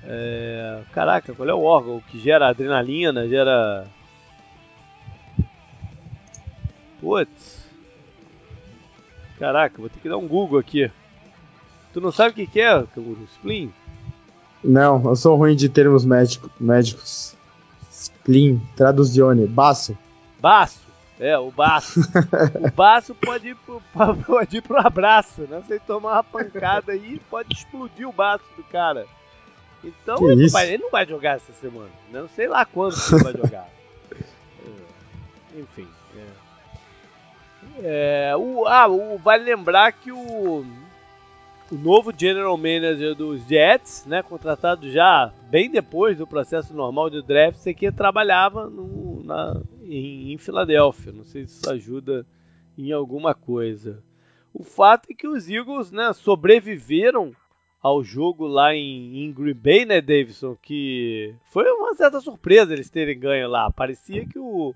É... Caraca, qual é o órgão que gera adrenalina, gera. Putz. Caraca, vou ter que dar um Google aqui. Tu não sabe o que, que é, o spleen? Não, eu sou ruim de termos médico, médicos. Spleen, traduzione, baço. Baço, é, o baço. o baço pode ir, pro, pode ir pro abraço, né? Você tomar uma pancada aí, pode explodir o baço do cara. Então ele não, vai, ele não, vai, jogar essa semana. Não sei lá quando ele vai jogar. É, enfim. É. É, o, ah, o, vale lembrar que o o novo general manager dos Jets, né, contratado já bem depois do processo normal de draft, você que trabalhava no, na, em, em, Filadélfia. Não sei se isso ajuda em alguma coisa. O fato é que os Eagles né, sobreviveram ao jogo lá em, em Green Bay, né, Davidson? Que foi uma certa surpresa eles terem ganho lá. Parecia que o.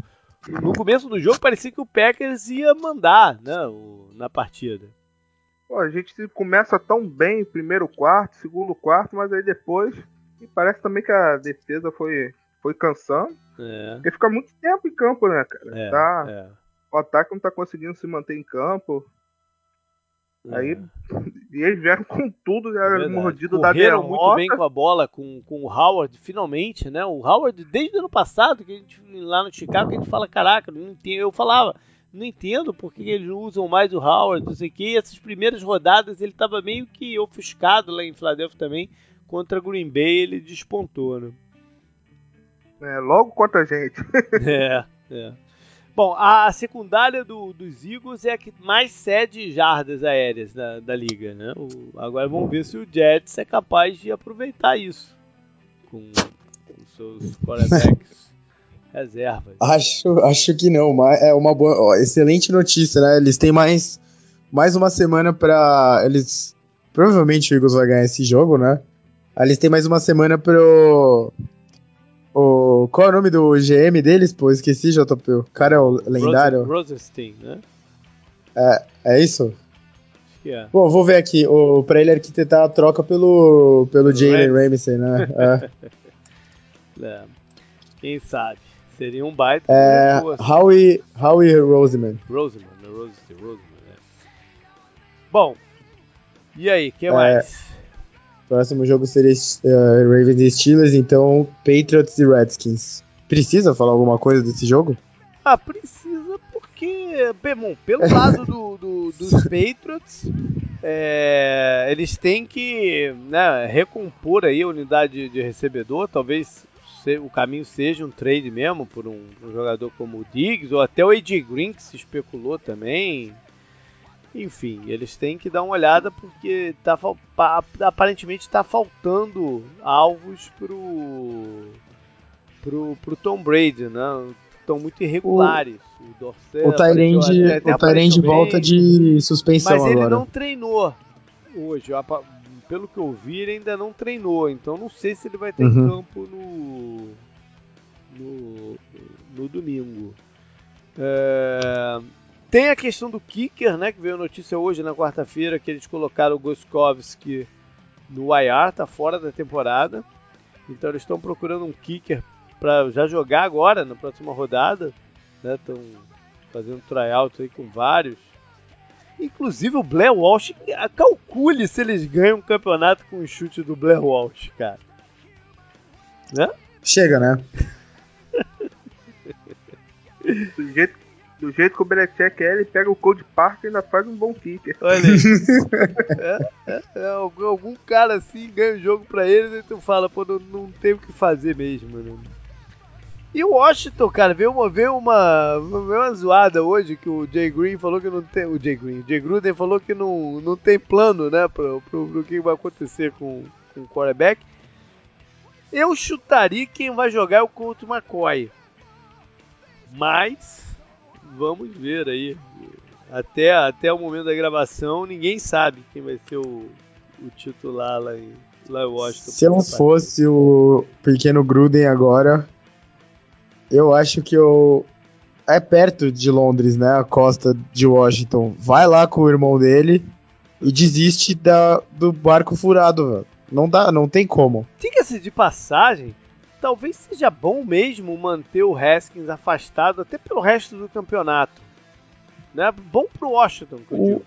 No começo do jogo, parecia que o Packers ia mandar né, o, na partida. Pô, a gente começa tão bem primeiro quarto, segundo quarto, mas aí depois e parece também que a defesa foi, foi cansando. É. Porque fica muito tempo em campo, né, cara? É, tá, é. O ataque não tá conseguindo se manter em campo. É. Aí e eles vieram com tudo, já é mordido da derrota. muito bem com a bola, com, com o Howard, finalmente, né? O Howard, desde o ano passado, que a gente lá no Chicago, que a gente fala, caraca, não entendo. Eu falava, não entendo por que eles usam mais o Howard, não sei o que. Essas primeiras rodadas ele estava meio que ofuscado lá em Philadelphia também. Contra Green Bay ele despontou, né? É, logo contra a gente. é, é. Bom, a secundária do, dos Eagles é a que mais cede jardas aéreas da, da liga, né? O, agora vamos ver se o Jets é capaz de aproveitar isso com, com seus quarterbacks reservas. Acho, acho que não, mas é uma boa, ó, excelente notícia, né? Eles têm mais, mais uma semana para eles provavelmente o Eagles vai ganhar esse jogo, né? Eles têm mais uma semana pro o, qual é o nome do GM deles, pô? Esqueci, JP. O cara é o lendário. Rosenstein, né? É, é isso? Acho que é. Bom, vou ver aqui. O, pra ele arquitetar a troca pelo, pelo Jalen Ramsey, né? É. é. Quem sabe? Seria um baita. É, Howie, Howie Roseman. Roseman, né? Rosenstein, Roseman, né? Bom, e aí, o que é, mais? Próximo jogo seria uh, Ravens e Steelers, então Patriots e Redskins. Precisa falar alguma coisa desse jogo? Ah, precisa porque, pelo lado do, do, dos Patriots, é, eles têm que né, recompor aí a unidade de recebedor, talvez o caminho seja um trade mesmo por um, um jogador como o Diggs, ou até o AJ Green, que se especulou também, enfim, eles têm que dar uma olhada porque tá, aparentemente está faltando alvos pro, pro, pro Tom Brady, né? Estão muito irregulares. O, o o Tyrande, o Tyrande volta de suspensão Mas ele não treinou hoje. Pelo que eu vi, ele ainda não treinou. Então não sei se ele vai ter uhum. campo no, no, no domingo. É, tem a questão do kicker, né? Que veio notícia hoje na quarta-feira que eles colocaram o Goskowski no IR, tá fora da temporada. Então eles estão procurando um kicker para já jogar agora na próxima rodada, né? Estão fazendo tryout aí com vários. Inclusive o Blair Walsh, calcule se eles ganham um campeonato com o chute do Blair Walsh, cara. Né? Chega, né? do jeito do jeito que o Belichick é, ele pega o Cold Park e ainda faz um bom kicker. Olha aí. é, é, é, algum, algum, cara assim ganha o jogo pra ele e tu fala, pô, não, não tem o que fazer mesmo, né? E o Washington, cara, veio uma, veio uma, veio uma zoada hoje que o Jay Green falou que não tem. O Jay Green, o Jay Gruden falou que não, não tem plano, né, pro, pro, pro que vai acontecer com, com o quarterback. Eu chutaria quem vai jogar é o Colt McCoy. Mas vamos ver aí. Até, até o momento da gravação, ninguém sabe quem vai ser o, o titular lá em, lá em Washington. Se eu fosse o pequeno Gruden agora, eu acho que eu. É perto de Londres, né? A costa de Washington. Vai lá com o irmão dele e desiste da, do barco furado, velho. Não dá, não tem como. Diga-se de passagem, talvez seja bom mesmo manter o Haskins afastado até pelo resto do campeonato. Né? Bom pro Washington, que eu digo.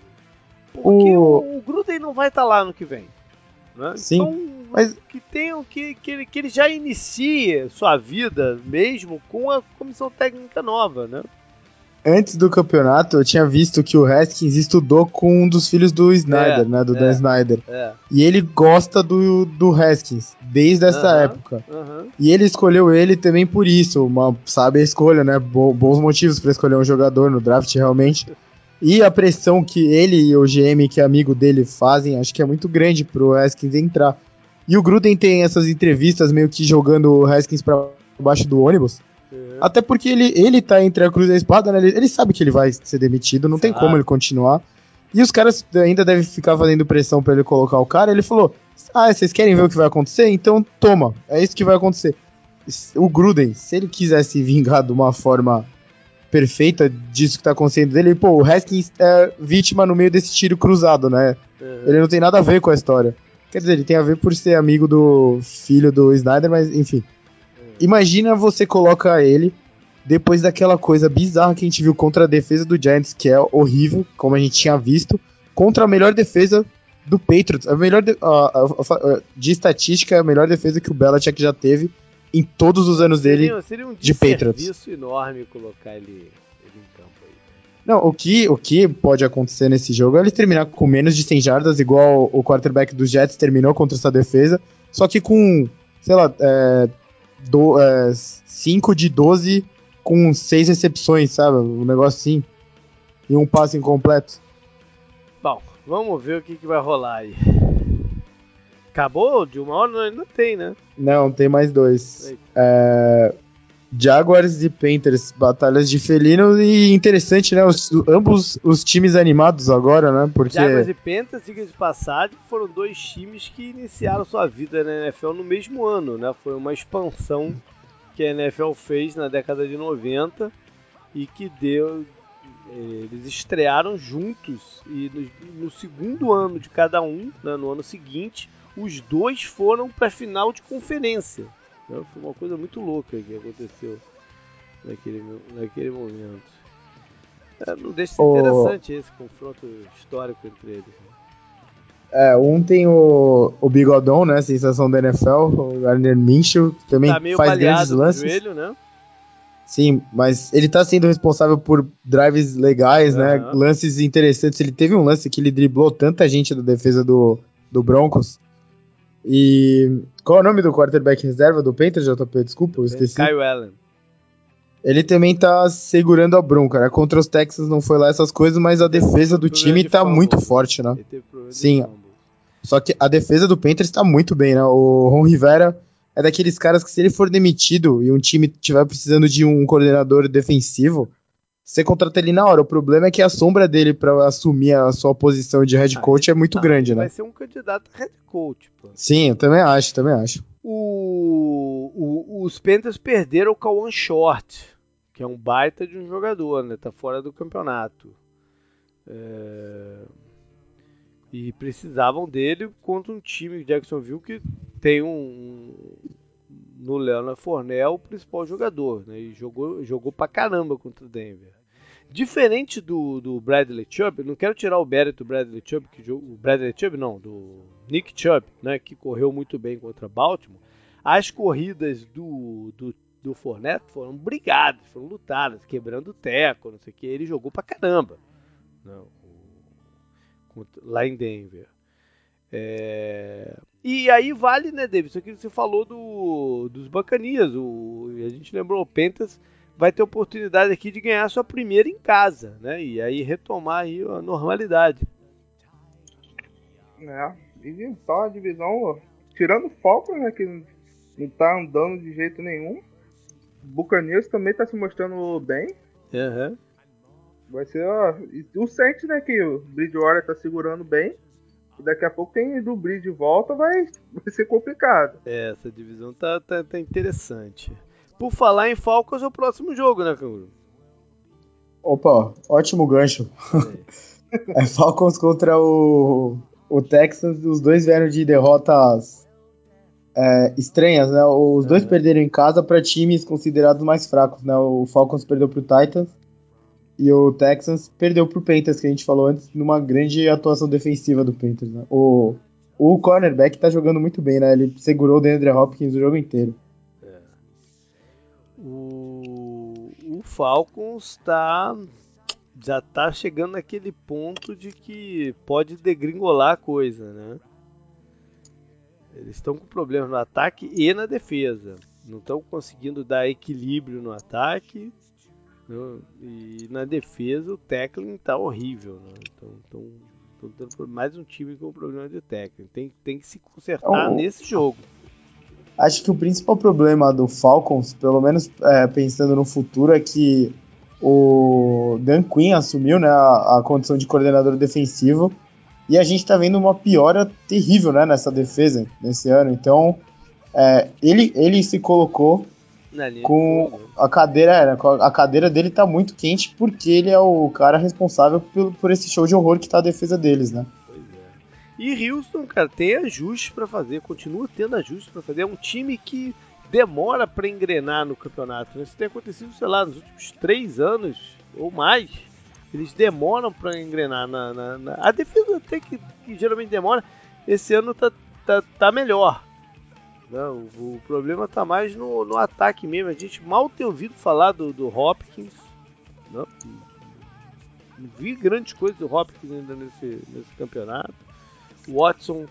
Porque o, o Gruden não vai estar tá lá no que vem. Né? Sim, então, mas... que, tenham, que, que, ele, que ele já inicie sua vida mesmo com a comissão técnica nova, né? Antes do campeonato, eu tinha visto que o Haskins estudou com um dos filhos do Snyder, é, né? Do é, Dan Snyder. É. E ele gosta do, do Haskins, desde essa época. E ele escolheu ele também por isso, uma sabe a escolha, né? Bo bons motivos para escolher um jogador no draft, realmente. E a pressão que ele e o GM, que é amigo dele, fazem, acho que é muito grande pro Haskins entrar. E o Gruden tem essas entrevistas meio que jogando o Haskins para baixo do ônibus. É. Até porque ele, ele tá entre a cruz e a espada, né? Ele, ele sabe que ele vai ser demitido, não tem como ele continuar. E os caras ainda devem ficar fazendo pressão para ele colocar o cara. Ele falou: Ah, vocês querem ver o que vai acontecer? Então toma, é isso que vai acontecer. O Gruden, se ele quisesse vingar de uma forma perfeita disso que tá acontecendo dele, pô, o Haskins é vítima no meio desse tiro cruzado, né? Uhum. Ele não tem nada a ver com a história. Quer dizer, ele tem a ver por ser amigo do filho do Snyder, mas enfim. Imagina você colocar ele depois daquela coisa bizarra que a gente viu contra a defesa do Giants, que é horrível, como a gente tinha visto, contra a melhor defesa do Patriots. A melhor de, de estatística, a melhor defesa que o Belichick já teve em todos os anos dele seria, seria um de Patriots. Seria enorme colocar ele, ele, em campo aí. Não, o que, o que pode acontecer nesse jogo é ele terminar com menos de 100 jardas, igual o quarterback dos Jets terminou contra essa defesa, só que com, sei lá, é, 5 é, de 12 com 6 recepções, sabe? Um negócio assim. E um passe incompleto. Bom, vamos ver o que, que vai rolar aí. Acabou? De uma hora ainda tem, né? Não, tem mais dois. É, Jaguars e Panthers, batalhas de felino e interessante, né? Os, ambos os times animados agora, né? Porque Jaguars e Panthers, diga de passagem, foram dois times que iniciaram sua vida na NFL no mesmo ano, né? Foi uma expansão que a NFL fez na década de 90 e que deu eles estrearam juntos e no, no segundo ano de cada um, né, no ano seguinte, os dois foram para a final de conferência. Então, foi uma coisa muito louca que aconteceu naquele, naquele momento. É, não deixa de ser interessante esse confronto histórico entre eles. Né? É, um tem o, o Bigodão, né? Sensação da NFL, o Gardner Minshew, que também tá faz grandes lances. Joelho, né? Sim, mas ele tá sendo responsável por drives legais, uhum. né? Lances interessantes. Ele teve um lance que ele driblou tanta gente da defesa do, do Broncos e qual é o nome do quarterback reserva do Panthers, JP? Desculpa, eu esqueci. Kyle Allen. Ele também tá segurando a bronca, né? Contra os Texans não foi lá essas coisas, mas a defesa do time tá fumble. muito forte, né? Sim. Só que a defesa do Panthers tá muito bem, né? O Ron Rivera é daqueles caras que se ele for demitido e um time tiver precisando de um coordenador defensivo, você contrata ele na hora. O problema é que a sombra dele para assumir a sua posição de head ah, coach ah, é muito grande, né? Vai ser um candidato a head coach, pô. Sim, eu também acho, também acho. O, o, os Panthers perderam o Kawan Short, que é um baita de um jogador, né? Tá fora do campeonato. É... E precisavam dele contra um time de Jacksonville que tem um, no Leonard Fournette o principal jogador, né? E jogou, jogou pra caramba contra o Denver. Diferente do, do Bradley Chubb, não quero tirar o mérito do Bradley Chubb, que o Bradley Chubb não, do Nick Chubb, né, que correu muito bem contra Baltimore. As corridas do, do, do Fournette foram brigadas, foram lutadas, quebrando o teco, não sei o que. Ele jogou pra caramba não, né, lá em Denver. É... E aí vale, né, David? Isso que você falou do, dos Bacanias. O, a gente lembrou o Pentas vai ter oportunidade aqui de ganhar sua primeira em casa, né? E aí retomar aí a normalidade. É, e só a divisão, tirando o Falcons, né, que não tá andando de jeito nenhum. O Buccaneers também tá se mostrando bem. Uhum. Vai ser, ó, o Saints, né, que o Bridgewater tá segurando bem. E daqui a pouco tem do Bridge de volta, vai, vai ser complicado. É, essa divisão tá, tá, tá interessante. Por falar em Falcons, é o próximo jogo, né, Canguru? Opa, ótimo gancho. É. é Falcons contra o, o Texans, os dois vieram de derrotas é, estranhas, né? Os dois perderam em casa para times considerados mais fracos, né? O Falcons perdeu pro Titans e o Texans perdeu pro Panthers, que a gente falou antes, numa grande atuação defensiva do Panthers, né? O, o cornerback tá jogando muito bem, né? Ele segurou o DeAndre Hopkins o jogo inteiro. Falcons está já está chegando naquele ponto de que pode degringolar a coisa, né? Eles estão com problemas no ataque e na defesa. Não estão conseguindo dar equilíbrio no ataque. Né? E na defesa o tackling está horrível. Né? Então, estão tendo mais um time com problema de tackling. Tem, tem que se consertar oh. nesse jogo acho que o principal problema do Falcons, pelo menos é, pensando no futuro, é que o Dan Quinn assumiu né, a, a, condição de coordenador defensivo e a gente está vendo uma piora terrível né, nessa defesa nesse ano. Então, é, ele, ele se colocou com a cadeira, era, a cadeira dele está muito quente porque ele é o cara responsável por, por esse show de horror que está a defesa deles, né? E Houston, cara, tem ajustes para fazer, continua tendo ajustes para fazer. É um time que demora para engrenar no campeonato. Né? Isso tem acontecido, sei lá, nos últimos três anos ou mais. Eles demoram para engrenar na, na, na, A defesa até que, que, geralmente demora. Esse ano tá, tá, tá melhor. Não, né? o, problema tá mais no, no, ataque mesmo. A gente mal tem ouvido falar do, do Hopkins. Não, não vi grandes coisas do Hopkins ainda nesse, nesse campeonato. Watson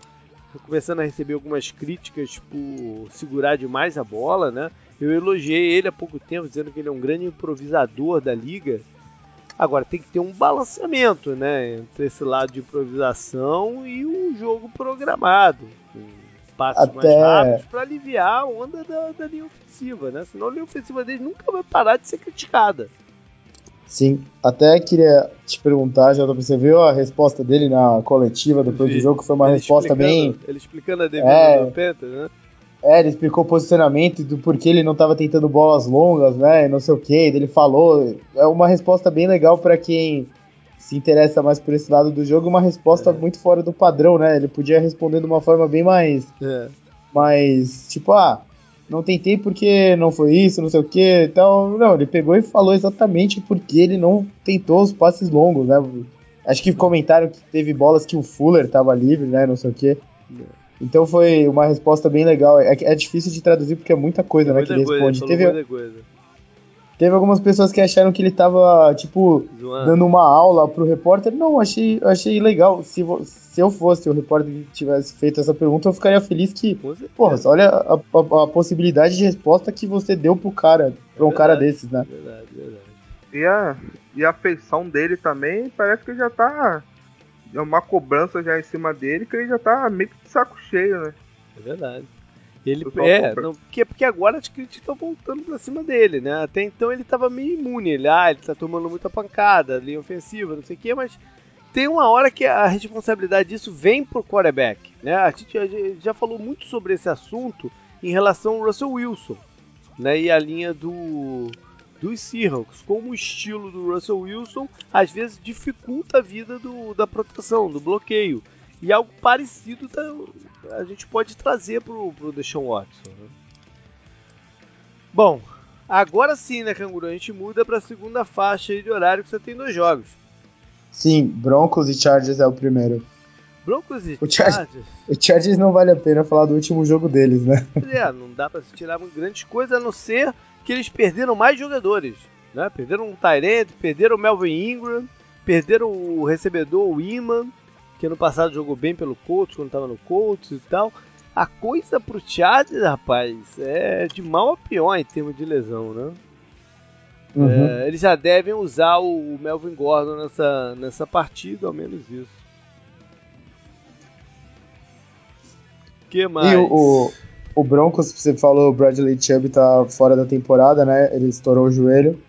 começando a receber algumas críticas por segurar demais a bola, né? Eu elogiei ele há pouco tempo, dizendo que ele é um grande improvisador da liga. Agora tem que ter um balanceamento, né? Entre esse lado de improvisação e um jogo programado. Com passos Até... mais rápidos para aliviar a onda da, da linha ofensiva, né? Senão a linha ofensiva dele nunca vai parar de ser criticada. Sim, até queria te perguntar, já você viu a resposta dele na coletiva depois do jogo, que foi uma ele resposta bem. Ele explicando a defesa é, do Penta, né? É, ele explicou o posicionamento do porquê ele não estava tentando bolas longas, né? Não sei o que. Ele falou. É uma resposta bem legal para quem se interessa mais por esse lado do jogo. Uma resposta é. muito fora do padrão, né? Ele podia responder de uma forma bem mais. É. Mais. Tipo, ah, não tentei porque não foi isso, não sei o que então Não, ele pegou e falou exatamente porque ele não tentou os passes longos, né? Acho que comentaram que teve bolas que o Fuller tava livre, né? Não sei o que Então foi uma resposta bem legal. É, é difícil de traduzir porque é muita coisa, é né? que ele responde. Teve, teve algumas pessoas que acharam que ele tava, tipo, Zoando. dando uma aula pro repórter. Não, achei, achei legal. Se, se eu fosse o repórter que tivesse feito essa pergunta, eu ficaria feliz que, porra, olha a, a, a, possibilidade de resposta que você deu pro cara, pra um verdade, cara desses, né? Verdade, verdade. E a, e a feição dele também parece que já tá. É uma cobrança já em cima dele, que ele já tá meio que de saco cheio, né? É verdade. Ele é, não, porque, porque agora as críticas estão voltando pra cima dele, né? Até então ele tava meio imune. Ele, ah, ele tá tomando muita pancada, linha ofensiva, não sei o quê, mas tem uma hora que a responsabilidade disso vem pro quarterback. Né? A, gente, já falou muito sobre esse assunto em relação ao Russell Wilson né? e a linha do, dos Seahawks. Como o estilo do Russell Wilson às vezes dificulta a vida do, da proteção, do bloqueio. E algo parecido tá, a gente pode trazer pro, pro Deshaun Watson. Né? Bom, agora sim, né, Canguru? A gente muda para a segunda faixa de horário que você tem dois jogos. Sim, Broncos e Chargers é o primeiro. Broncos e o Chargers. O Chargers não vale a pena falar do último jogo deles, né? É, não dá para se tirar grandes coisas a não ser que eles perderam mais jogadores. Né? Perderam o Tyrant, perderam o Melvin Ingram, perderam o recebedor, o Iman, que ano passado jogou bem pelo Colts, quando estava no Colts e tal. A coisa pro Chargers, rapaz, é de mal a pior em termos de lesão, né? Uhum. É, eles já devem usar o, Melvin Gordon nessa, nessa partida, ao menos isso. que mais? E o, o, Broncos, você falou, o Bradley Chubb tá fora da temporada, né? Ele estourou o joelho.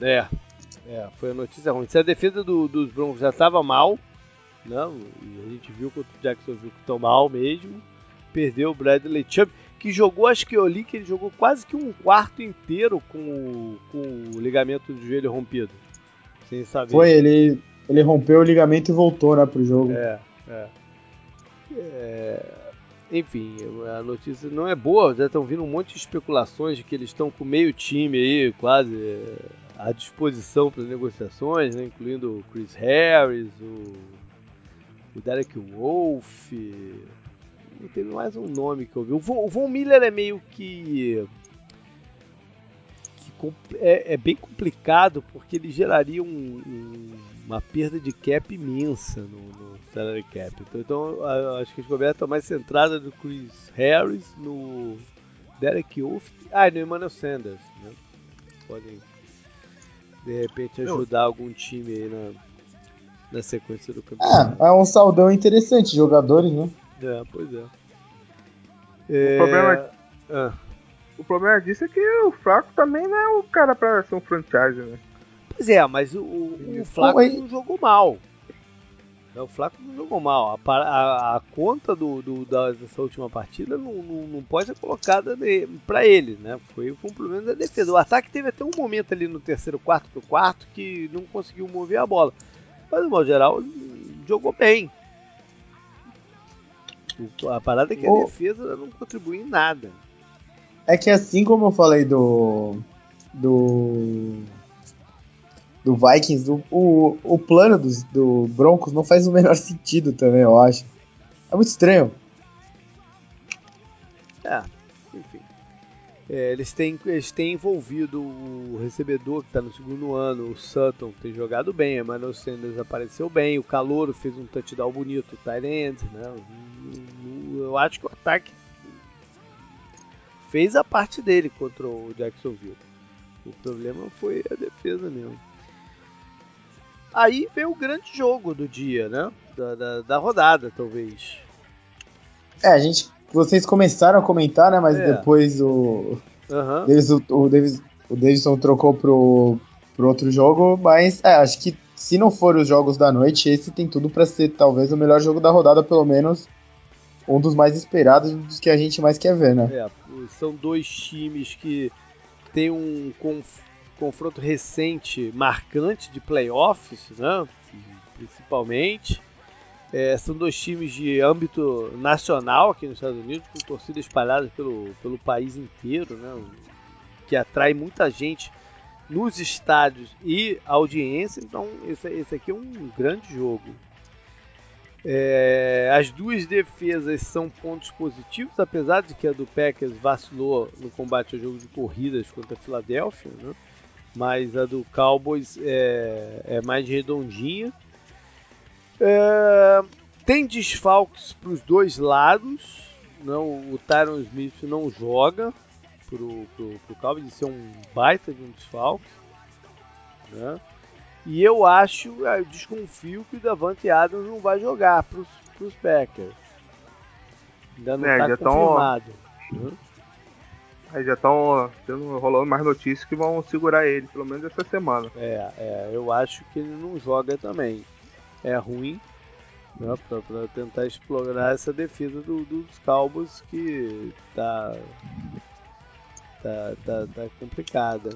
É, é foi a notícia ruim. Se a defesa do, dos Broncos já estava mal, não, a gente viu que o Jacksonville que estão mal mesmo, perdeu o Bradley Chubb que jogou, acho que eu li que ele jogou quase que um quarto inteiro com o, com o ligamento do joelho rompido. Sem saber. Foi, ele, ele rompeu o ligamento e voltou, né, pro jogo. É, é. é enfim, a notícia não é boa, já estão vindo um monte de especulações de que eles estão com meio time aí, quase é, à disposição para negociações, né, incluindo o Chris Harris, o, o Derek Wolf, teve mais um nome que eu vi. O Von, o Von Miller é meio que. que é, é, bem complicado porque ele geraria um, um, uma perda de cap imensa no, no salary cap. Então, então acho que a descoberta está mais centrada no Chris Harris, no Derek Wolf. Ah, e no Emmanuel Sanders. Né? Podem de repente ajudar algum time aí na, na sequência do campeonato. É, é um saldão interessante, jogadores, né? É, pois é. é... O problema. Ah. O problema disso é que o Flaco também não é o cara pra ser um franchise, né? Pois é, mas o, o, o Flaco não jogou mal. O Flaco não jogou mal. A, a, a conta do, do, da, dessa última partida não, não, não pode ser colocada para ele, né? Foi, foi um problema da defesa. O ataque teve até um momento ali no terceiro quarto pro quarto que não conseguiu mover a bola. Mas, no modo geral, jogou bem. A parada é que a defesa não contribui em nada. É que assim como eu falei do. Do. Do Vikings, o, o, o plano do, do Broncos não faz o menor sentido também, eu acho. É muito estranho. É, enfim. É, eles, têm, eles têm envolvido o recebedor que está no segundo ano, o Sutton, que tem jogado bem, a Emmanuel Sanders apareceu bem, o Calouro fez um touchdown bonito, o Tyrant, né? Eu acho que o ataque fez a parte dele contra o Jacksonville. O problema foi a defesa mesmo. Aí vem o grande jogo do dia, né? Da, da, da rodada, talvez. É, a gente vocês começaram a comentar, né? Mas é. depois o, uhum. Davis, o, o, Davis, o Davidson trocou pro, pro outro jogo. Mas é, acho que se não for os jogos da noite, esse tem tudo para ser talvez o melhor jogo da rodada, pelo menos um dos mais esperados, dos que a gente mais quer ver, né? É, são dois times que têm um conf confronto recente marcante de playoffs, né? Principalmente. É, são dois times de âmbito nacional aqui nos Estados Unidos, com torcida espalhada pelo, pelo país inteiro, né? que atrai muita gente nos estádios e audiência. Então, esse, esse aqui é um grande jogo. É, as duas defesas são pontos positivos, apesar de que a do Packers vacilou no combate ao jogo de corridas contra a Filadélfia, né? mas a do Cowboys é, é mais redondinha. É, tem desfalques para os dois lados. Não, o Tyron Smith não joga pro, pro Cowboys, isso é um baita de um desfalque. Né? E eu acho, eu desconfio que o Davante Adams não vai jogar para os Packers. Ainda não está é, confirmado. Tão... Né? Aí já estão rolando mais notícias que vão segurar ele, pelo menos essa semana. É, é, eu acho que ele não joga também é ruim né, para tentar explorar essa defesa do, dos Cowboys que tá, tá, tá, tá complicada.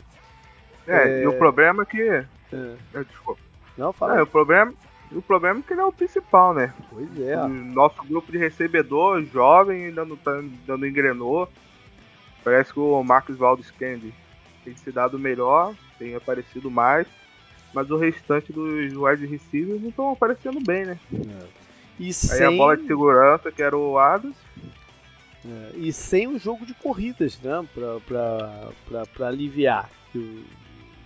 É, é, e o problema é que. É. É, desculpa. Não, fala. É, o problema, o problema é que ele é o principal, né? Pois é. O nosso grupo de recebedor, jovem, ainda não, tá, ainda não engrenou. Parece que o Marcos Valdes Candy tem se dado melhor, tem aparecido mais mas o restante dos wide receivers não estão aparecendo bem, né? É. E Aí sem... a bola de segurança, que era o Adams. É. E sem o jogo de corridas, né? Pra, pra, pra, pra aliviar.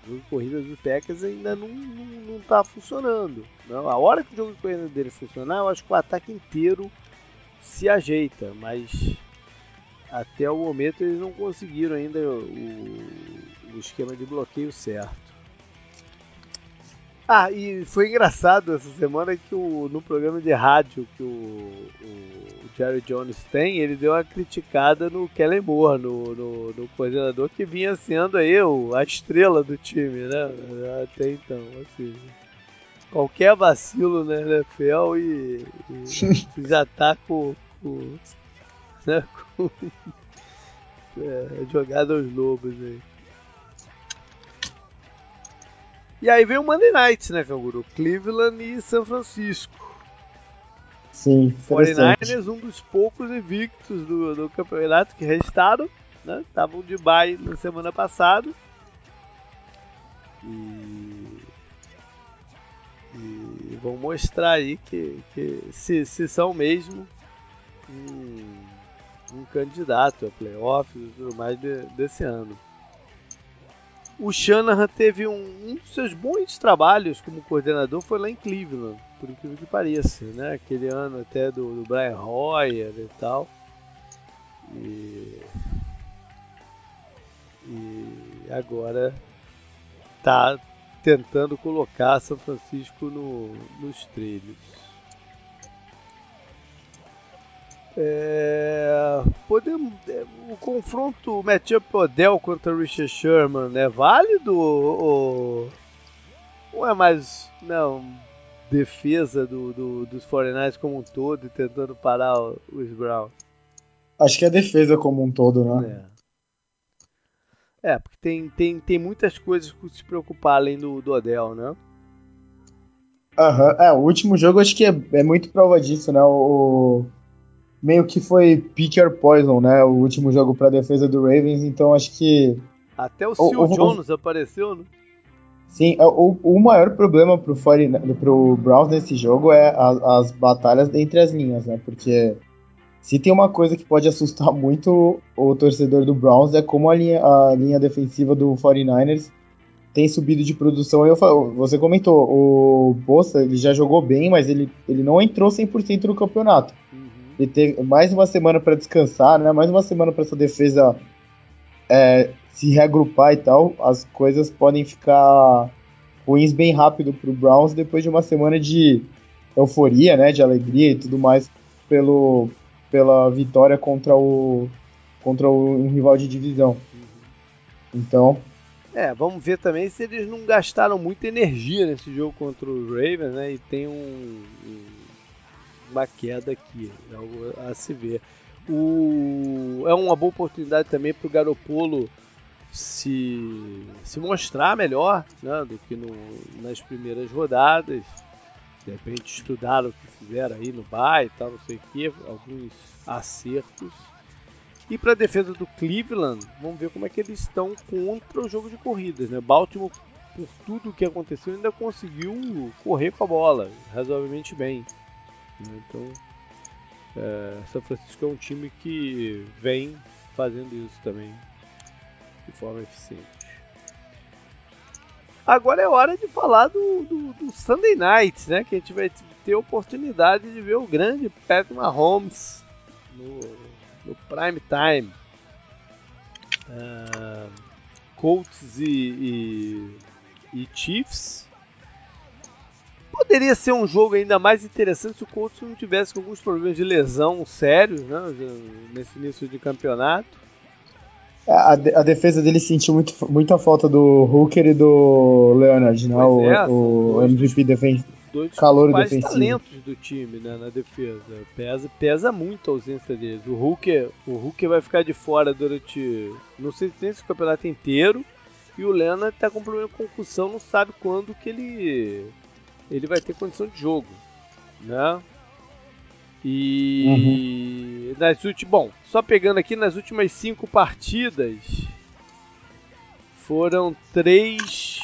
Jogo de corridas do Packers ainda não, não, não tá funcionando. Não? A hora que o jogo de corridas dele funcionar, eu acho que o ataque inteiro se ajeita, mas até o momento eles não conseguiram ainda o, o esquema de bloqueio certo. Ah, e foi engraçado essa semana que o, no programa de rádio que o, o Jerry Jones tem, ele deu uma criticada no Kellen Moore, no, no, no coordenador que vinha sendo aí o, a estrela do time, né? Até então, assim. Qualquer vacilo na NFL e, e já tá com, com, né, com é, jogada aos lobos aí. E aí vem o Monday Night, né, Canguru? Cleveland e São Francisco. Sim, 49ers, um dos poucos invictos do, do campeonato que restaram, né? Estavam de bye na semana passada. E, e vão mostrar aí que, que se, se são mesmo um, um candidato a playoffs e tudo mais de, desse ano o Shanahan teve um, um, dos seus bons trabalhos como coordenador foi lá em Cleveland, por incrível que pareça, né? Aquele ano até do, do Brian Hoyer e tal. E, e agora tá tentando colocar São Francisco no, nos trilhos. É, podemos, é, o confronto, o matchup Odell contra Richard Sherman é válido ou, ou é mais não, defesa do, do, dos 49 como um todo e tentando parar os Browns? Acho que é defesa como um todo, né? É, é porque tem, tem, tem muitas coisas para se preocupar além do, do Odell, né? Aham, uhum. é, o último jogo acho que é, é muito prova disso, né? O, meio que foi pick or poison, né? O último jogo para defesa do Ravens, então acho que até o Sil Jones apareceu, né? Sim, é, o, o maior problema pro, 40, pro Browns nesse jogo é as, as batalhas entre as linhas, né? Porque Se tem uma coisa que pode assustar muito o torcedor do Browns é como a linha, a linha defensiva do 49ers tem subido de produção. Eu, você comentou, o Bossa ele já jogou bem, mas ele, ele não entrou 100% no campeonato. Ele teve mais uma semana para descansar, né? mais uma semana para essa defesa é, se reagrupar e tal. As coisas podem ficar ruins bem rápido para o Browns depois de uma semana de euforia, né, de alegria e tudo mais pelo, pela vitória contra o contra o, um rival de divisão. Então. É, vamos ver também se eles não gastaram muita energia nesse jogo contra o Ravens, né? E tem um, um uma queda aqui, é a se ver. O, é uma boa oportunidade também para o Garopolo se, se mostrar melhor né, do que no, nas primeiras rodadas de repente estudaram o que fizeram aí no Bay e tal, não sei o que, alguns acertos. E para a defesa do Cleveland, vamos ver como é que eles estão contra o jogo de corridas. Né? Baltimore, por tudo o que aconteceu, ainda conseguiu correr com a bola razoavelmente bem. Né? Então, é, São Francisco é um time que vem fazendo isso também de forma eficiente. Agora é hora de falar do, do, do Sunday Night, né? Que a gente vai ter oportunidade de ver o grande Patrick Mahomes no, no prime time. Uh, Colts e, e, e, Chiefs. Poderia ser um jogo ainda mais interessante se o Colts não tivesse alguns problemas de lesão sérios né, nesse início de campeonato. A, a, defesa dele sentiu muito, muita falta do Hooker e do Leonard, né? O, é, o MVP defensivo. Dois calor defensivo. talentos do time né, na defesa. Pesa, pesa muito a ausência deles. O Hooker, o Hooker vai ficar de fora durante. Não sei se o campeonato inteiro. E o Leonard está com problema de concussão, não sabe quando que ele, ele vai ter condição de jogo. Né? E uhum. nas últimas, bom, só pegando aqui nas últimas cinco partidas foram três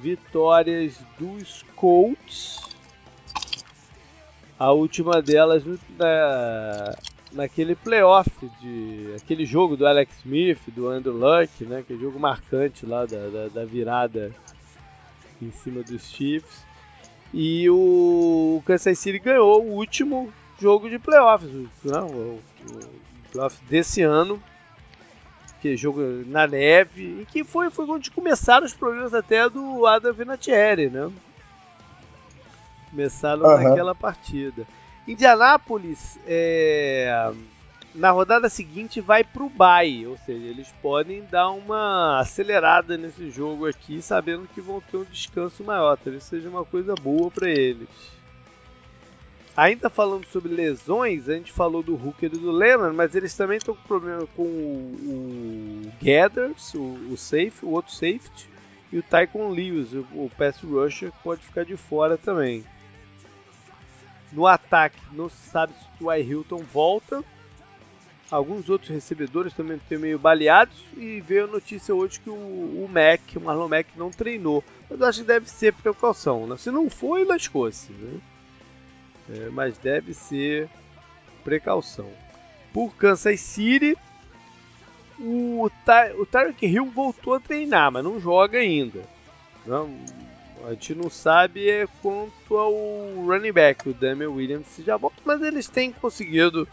vitórias dos Colts. A última delas na, naquele playoff de aquele jogo do Alex Smith, do Andrew Luck, né, que é jogo marcante lá da, da, da virada em cima dos Chiefs. E o Kansas City ganhou o último jogo de playoffs, né? o, o playoff desse ano, que é jogo na neve, e que foi, foi onde começaram os problemas até do Adam Vinatieri, né? Começaram uhum. naquela partida. Indianápolis, é, na rodada seguinte, vai para o bye, ou seja, eles podem dar uma acelerada nesse jogo aqui, sabendo que vão ter um descanso maior. Talvez seja uma coisa boa para eles. Ainda falando sobre lesões, a gente falou do Hooker e do Lennon, mas eles também estão com problema com o, o Gathers, o, o safe, o outro safety, e o Tycoon Lewis, o, o pass rusher, pode ficar de fora também. No ataque, não se sabe se o I. Hilton volta. Alguns outros recebedores também estão meio baleados. E veio a notícia hoje que o, o Mac, o Marlon Mac, não treinou. Mas eu acho que deve ser precaução. Né? Se não foi, lascou-se. Né? é, mas deve ser precaução. Por Kansas City, o, o Tyreek Hill voltou a treinar, mas não joga ainda. Não, a gente não sabe é quanto ao running back, o Damian Williams, se já volta, mas eles têm conseguido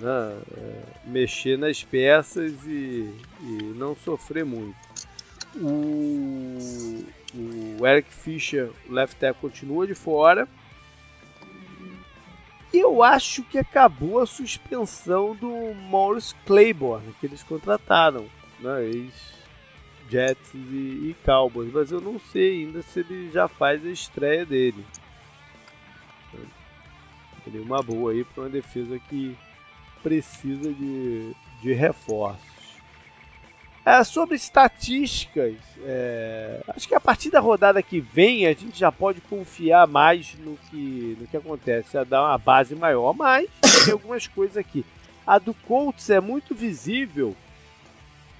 né, é, mexer nas peças e, e, não sofrer muito. O, o Eric Fischer, o left tackle, continua de fora. Eu acho que acabou a suspensão do Morris Claiborne, que eles contrataram, né? Ex-Jets e, e Cowboys, mas eu não sei ainda se ele já faz a estreia dele. Seria uma boa aí para uma defesa que precisa de, de reforço. É, sobre estatísticas, é, acho que a partir da rodada que vem a gente já pode confiar mais no que, no que acontece, a dar uma base maior, mas tem algumas coisas aqui. A do Colts é muito visível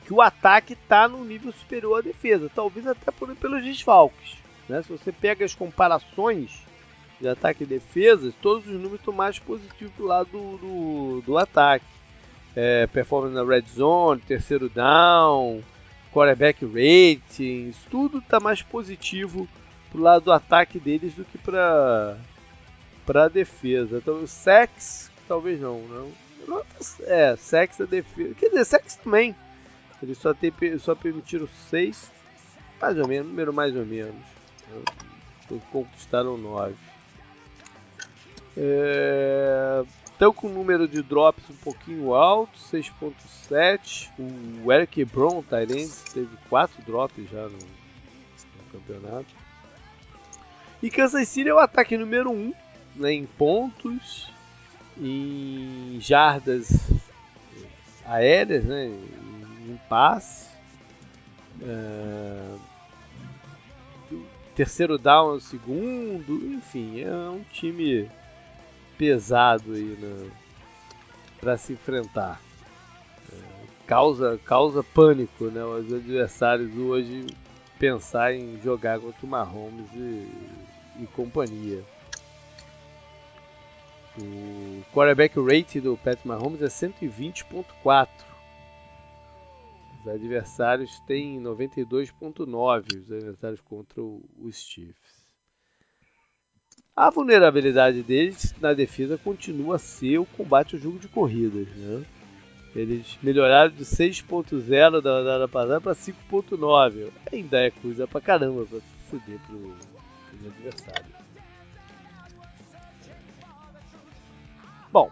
que o ataque está no nível superior à defesa, talvez até por, pelos desfalques. Né? Se você pega as comparações, de ataque e defesa, todos os números estão mais positivos do lado do, do, do ataque. É, performance na red zone, terceiro down, quarterback ratings, tudo está mais positivo pro lado do ataque deles do que para para defesa. Então, o sex, talvez não, não. É, sex a defesa. Quer dizer, sex também. Eles só, tem, só permitiram seis, mais ou menos, número mais ou menos. Conquistaram nove. É, estão com o número de drops um pouquinho alto, 6.7. O Eric Brown, Tyrande, teve 4 drops já no, no, campeonato. E Kansas City é o ataque número 1 um, né, em pontos, em jardas aéreas, né, em passe. É, terceiro down, segundo, enfim, é um time pesado aí né, para se enfrentar. É, causa, causa pânico, né? Os adversários hoje pensar em jogar contra o Mahomes e, e companhia. O quarterback rate do Pat Mahomes é 120.4. Os adversários têm 92.9, os adversários contra os Chiefs. A vulnerabilidade deles na defesa continua a ser o combate ao jogo de corridas. Né? Eles melhoraram de 6.0 da rodada passada para 5.9. Ainda é coisa pra caramba para ceder para os adversários. Bom,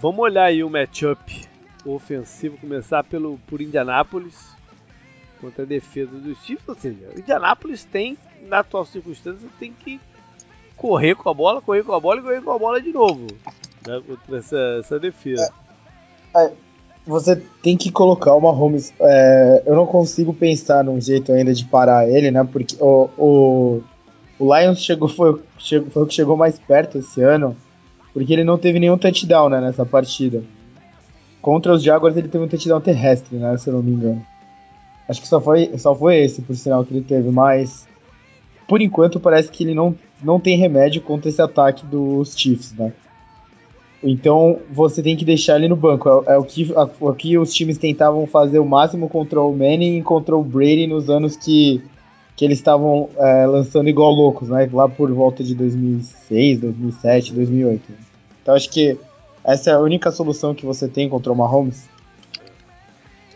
vamos olhar aí o matchup ofensivo, começar pelo por Indianápolis contra a defesa dos Chiefs. Ou seja, o Indianápolis tem, na atual circunstância, tem que correr com a bola, correr com a bola e correr com a bola de novo. Né, contra essa, essa defesa. É, é, você tem que colocar o Mahomes. É, eu não consigo pensar num jeito ainda de parar ele, né? Porque o, o, o Lions chegou, foi, chegou, foi o que chegou mais perto esse ano. Porque ele não teve nenhum touchdown né, nessa partida. Contra os Jaguars ele teve um touchdown terrestre, né? Se eu não me engano. Acho que só foi, só foi esse, por sinal, que ele teve, mas por enquanto parece que ele não, não tem remédio contra esse ataque dos Chiefs, né? Então você tem que deixar ele no banco. É, é o, que, a, o que os times tentavam fazer o máximo contra o Manning e contra o Brady nos anos que, que eles estavam é, lançando igual loucos, né? Lá por volta de 2006, 2007, 2008. Então acho que essa é a única solução que você tem contra o Mahomes.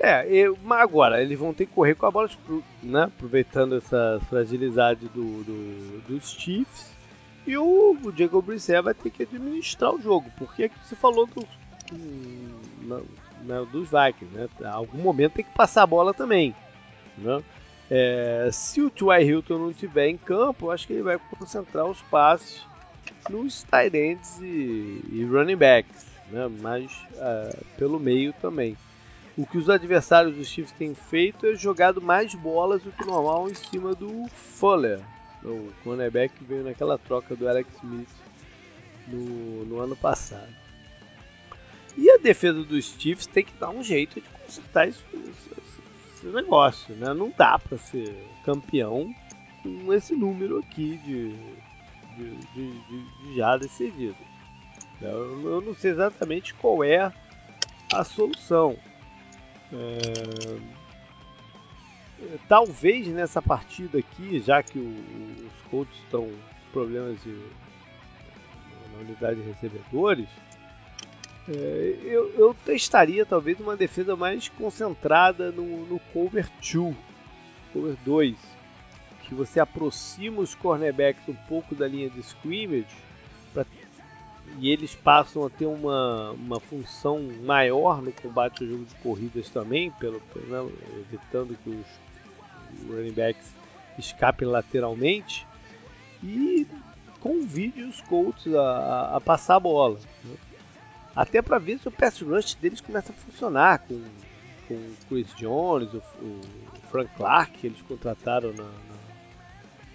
É, mas agora eles vão ter que correr com a bola, tipo, né? Aproveitando essa fragilidade do, do dos Chiefs. E o, o Jacob Brissett vai ter que administrar o jogo, porque é que você falou do, do, né, dos Vikings, né? Algum momento tem que passar a bola também, né? É, se o T.Y. Hilton não estiver em campo, acho que ele vai concentrar os passes nos tight ends e, e running backs, né? mas uh, pelo meio também. O que os adversários dos Chiefs têm feito é jogado mais bolas do que normal em cima do Fuller, o cornerback veio naquela troca do Alex Smith no, no ano passado. E a defesa dos Chiefs tem que dar um jeito de consertar esse, esse negócio, né? Não dá para ser campeão com esse número aqui de, de, de, de, de já decidido. Eu, eu não sei exatamente qual é a solução. É, talvez nessa partida aqui, já que o, os Colts estão com problemas de, na unidade de recebedores, é, eu, eu, testaria talvez uma defesa mais concentrada no, no cover 2, cover 2, que você aproxima os cornerbacks um pouco da linha de scrimmage para e eles passam a ter uma, uma função maior no combate ao jogo de corridas também, pelo, né, evitando que os running backs escapem lateralmente e convide os Colts a, a passar a bola. Né? Até para ver se o pass rush deles começa a funcionar com, com o Chris Jones, o, o Frank Clark que eles contrataram na, na,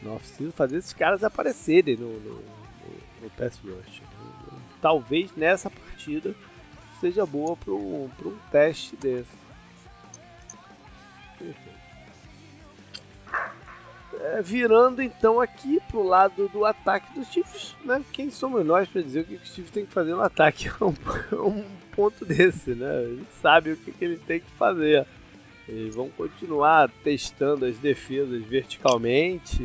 na off-season, fazer esses caras aparecerem no, no, no, no pass rush. Talvez nessa partida seja boa para um, um teste desse. É, virando então aqui pro lado do ataque dos Chiefs, né? Quem somos nós para dizer o que o Chiefs tem que fazer no ataque? É um, é um ponto desse, né? Ele sabe o que, que ele tem que fazer. Eles vão continuar testando as defesas verticalmente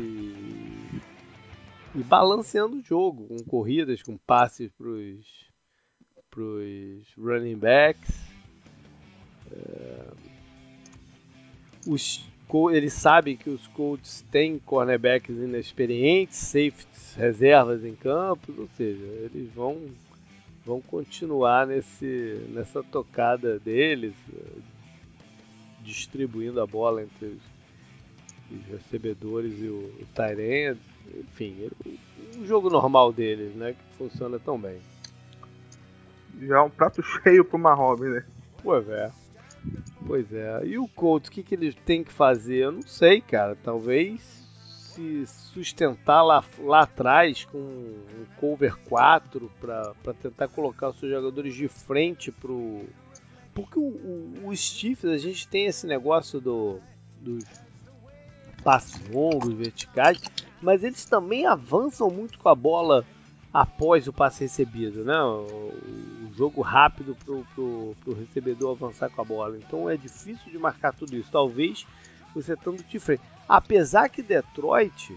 e, balanceando o jogo, com corridas, com passes pros, pros running backs. É, os ele sabe que os Colts têm cornerbacks inexperientes, safeties, reservas em campos, ou seja, eles vão vão continuar nesse nessa tocada deles, distribuindo a bola entre os, os recebedores e o, o Tyrant, enfim, um jogo normal deles, né, que funciona tão bem. Já é um prato cheio pro Mahomes, né? Pois é. Pois é. E o Colts, o que, que ele tem que fazer? Eu não sei, cara. Talvez se sustentar lá, lá atrás com um cover 4 para tentar colocar os seus jogadores de frente pro. Porque o, o, o Chiefs, a gente tem esse negócio do, dos passes longos, verticais, mas eles também avançam muito com a bola após o passe recebido, né? O, o jogo rápido pro, pro, recebedor avançar com a bola. Então é difícil de marcar tudo isso. Talvez você estando de frente. Apesar que Detroit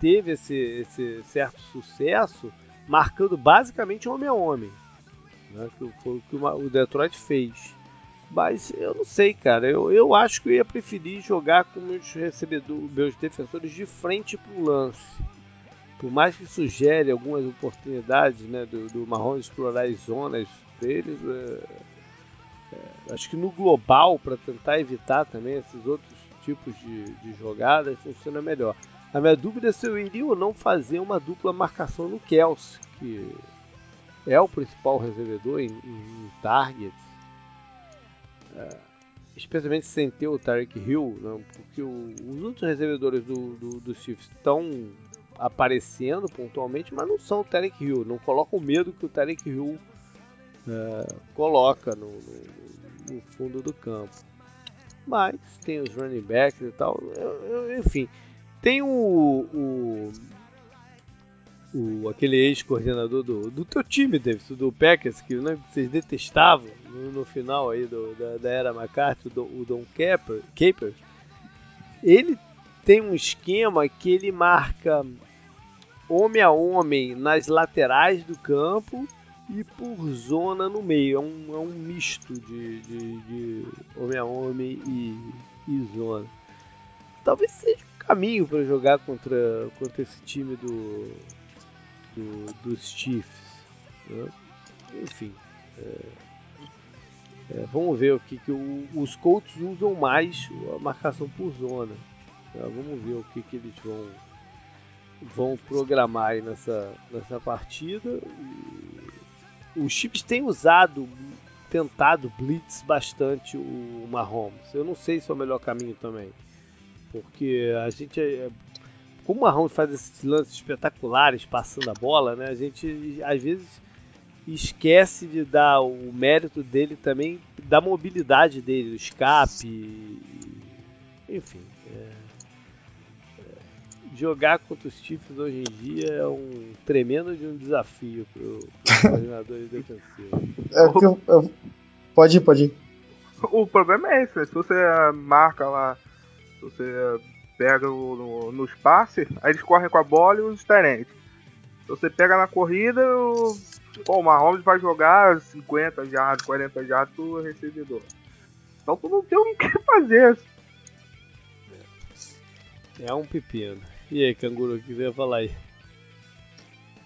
teve esse, esse certo sucesso marcando basicamente homem a homem. Né? Que foi o que o Detroit fez. Mas eu não sei, cara. Eu, eu acho que eu ia preferir jogar com meus recebedores, meus defensores de frente pro lance por mais que sugere algumas oportunidades né, do, do explorar as zonas deles, é, é, acho que no global, para tentar evitar também esses outros tipos de, de jogadas, funciona melhor. A minha dúvida é se eu iria ou não fazer uma dupla marcação no Kelsey, que é o principal recebedor em, em targets. É, especialmente sem ter o Tarek Hill, né, porque o, os outros recebedores do, do, do Chiefs estão aparecendo pontualmente, mas não são o Tarek Hill. Não colocam o medo que o Tarek Hill é, coloca no, no, no, fundo do campo. Mas tem os running backs e tal. Eu, eu, enfim, tem o, o, o aquele ex-coordenador do, do teu time, Davis, do Packers, que né, vocês detestavam no, no, final aí do, da, da era McCarthy, o, o Don Capers. Capers. Ele tem um esquema que ele marca homem a homem nas laterais do campo e por zona no meio. É um, é um misto de, de, de homem a homem e, e, zona. Talvez seja um caminho para jogar contra, contra esse time do, do dos Chiefs. Né? Enfim. É, é, vamos ver o que, que o, os Colts usam mais a marcação por zona. Tá? Vamos ver o que, que eles vão vão programar aí nessa, nessa partida. Os chips têm usado, tentado blitz bastante o Mahomes. Eu não sei se é o melhor caminho também. Porque a gente. É, como o Mahomes faz esses lances espetaculares passando a bola, né? A gente às vezes esquece de dar o mérito dele também da mobilidade dele, do escape. Enfim. É jogar contra os Chiefs hoje em dia é um tremendo de um desafio para os coordenadores defensivos. É, eu, eu, pode ir, pode ir. O problema é esse, né? se você marca lá, se você pega no, no, nos passes, aí eles correm com a bola e os diferentes. Se você pega na corrida, o, o Mahomes vai jogar 50 jardas, 40 jardas pro recebedor. Então tu não tem o que fazer. É um pepino. E aí, canguru, o que você ia falar aí?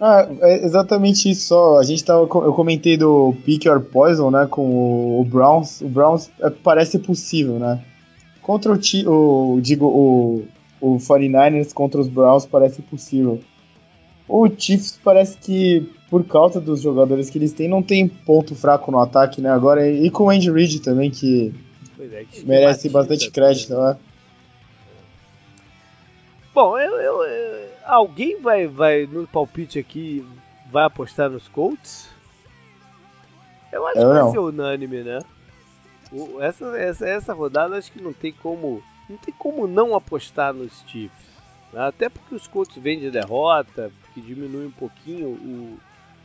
Ah, é exatamente isso só. A gente tava. Eu comentei do Pick or Poison, né? Com o, Browns. O Browns é, parece possível, né? Contra o, o digo, o, o 49ers contra os Browns parece possível. O Chiefs parece que, por causa dos jogadores que eles têm, não tem ponto fraco no ataque, né? Agora, e com o Andy Reid também, que, é, que merece bastante crédito, né? Bom, eu, eu, eu, alguém vai, vai no palpite aqui vai apostar nos Colts? Eu acho eu que vai ser unânime, né? Essa, essa, essa rodada acho que não tem como. não tem como não apostar nos Chiefs. Né? Até porque os Colts vêm de derrota, que diminui um pouquinho o,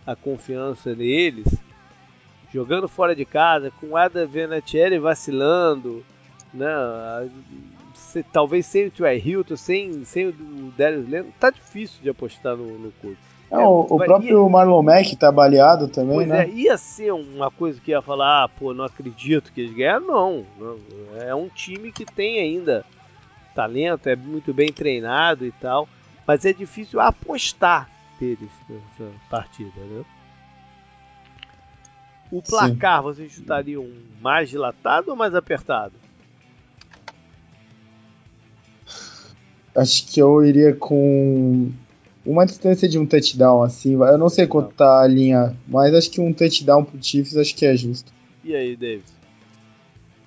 a confiança neles. Jogando fora de casa, com o Adam Vinatieri vacilando, né? Se, talvez sem o T.Y. Hilton, sem, sem o Darius Leonard, tá difícil de apostar no, no Colts. É, o, o próprio ia, Marlon Mack tá baleado também, pois né? É, ia ser uma coisa que ia falar, ah, pô, não acredito que eles ganharam. Não, não, é um time que tem ainda talento, é muito bem treinado e tal, mas é difícil apostar deles nessa partida, né? O placar, Sim. vocês chutariam mais dilatado ou mais apertado? Acho que eu iria com uma distância de um touchdown, assim. Eu não sei quanto tá a linha, mas acho que um touchdown pro Chiefs acho que é justo. E aí, Davis?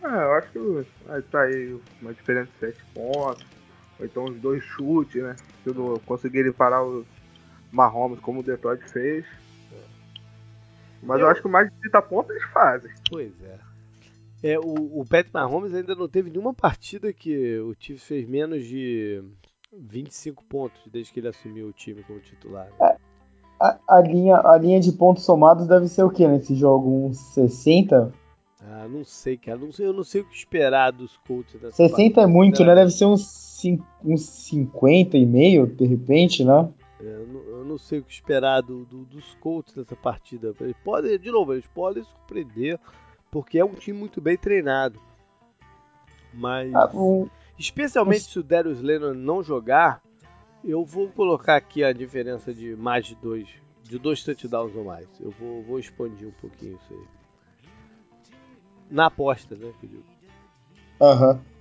Ah, eu acho que vai tá aí uma diferença de 7 pontos. Ou então os dois chutes, né? Se não conseguirem parar o Mahomes como o Detroit fez. Mas eu, eu acho que mais de 30 pontos eles fazem. Pois é. É, o, o Pat Mahomes ainda não teve nenhuma partida que o Chiefs fez menos de 25 pontos desde que ele assumiu o time como titular. Né? É, a, a, linha, a linha de pontos somados deve ser o que nesse jogo? Uns 60? Ah, não sei, cara. Não sei, eu não sei o que esperar dos Colts. 60 partida, é muito, né? Deve ser uns, uns 50 e meio, de repente, né? É, eu, não, sei o que esperar do, do, dos Colts nessa partida. Eles podem, de novo, eles podem surpreender, porque é um time muito bem treinado. Mas. Ah, um, especialmente se o Darius Leonard não jogar, eu vou colocar aqui a diferença de mais de dois. De dois touchdowns ou mais. Eu vou, vou expandir um pouquinho isso aí. Na aposta, né, que. Aham. Uhum.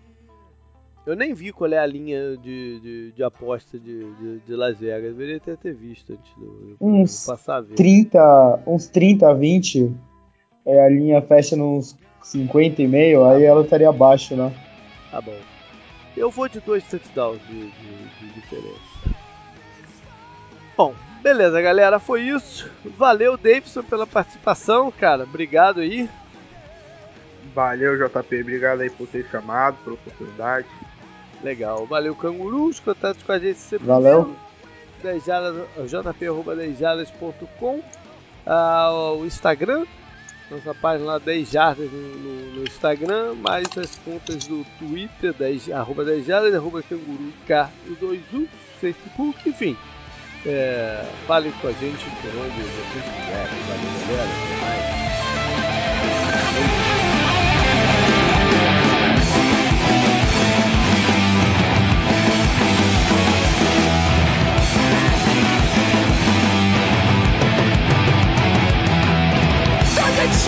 Eu nem vi qual é a linha de, de, de aposta de, de, de, Las Vegas. Deveria até ter visto antes do, uns passar a ver. 30, uns 30 a 20. É, a linha fecha nos 50 e meio, aí ela estaria abaixo, né? Tá bom. Eu vou de dois touchdowns de, de, de diferença. Bom, beleza, galera. Foi isso. Valeu, Davidson, pela participação, cara. Obrigado aí. Valeu, JP. Obrigado aí por ter chamado, pela oportunidade. Legal. Valeu, Canguru. Os contatos com a gente sempre. Valeu. jp.com ah, O Instagram. Nossa página lá 10 jardas no, no, no, Instagram, mais as contas do Twitter, 10, arroba 10 jardas, arroba canguru K21, Facebook, enfim. É, falem com a gente por onde vocês quiserem. Valeu, galera. Até mais.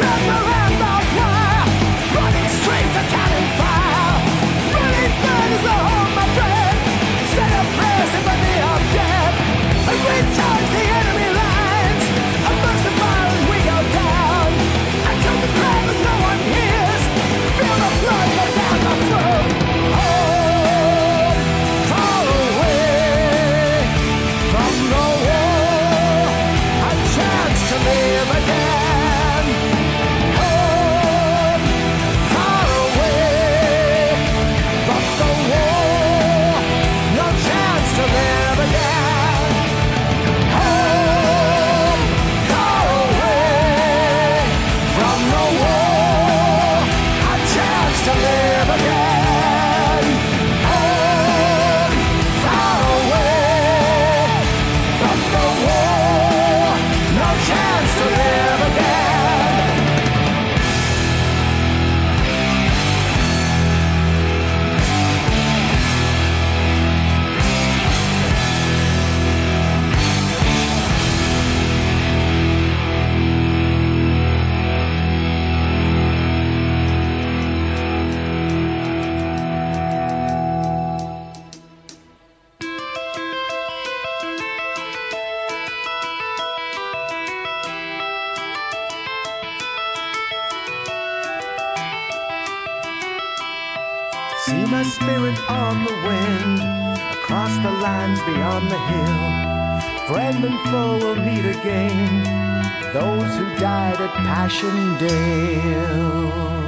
Trevor Passchendaele.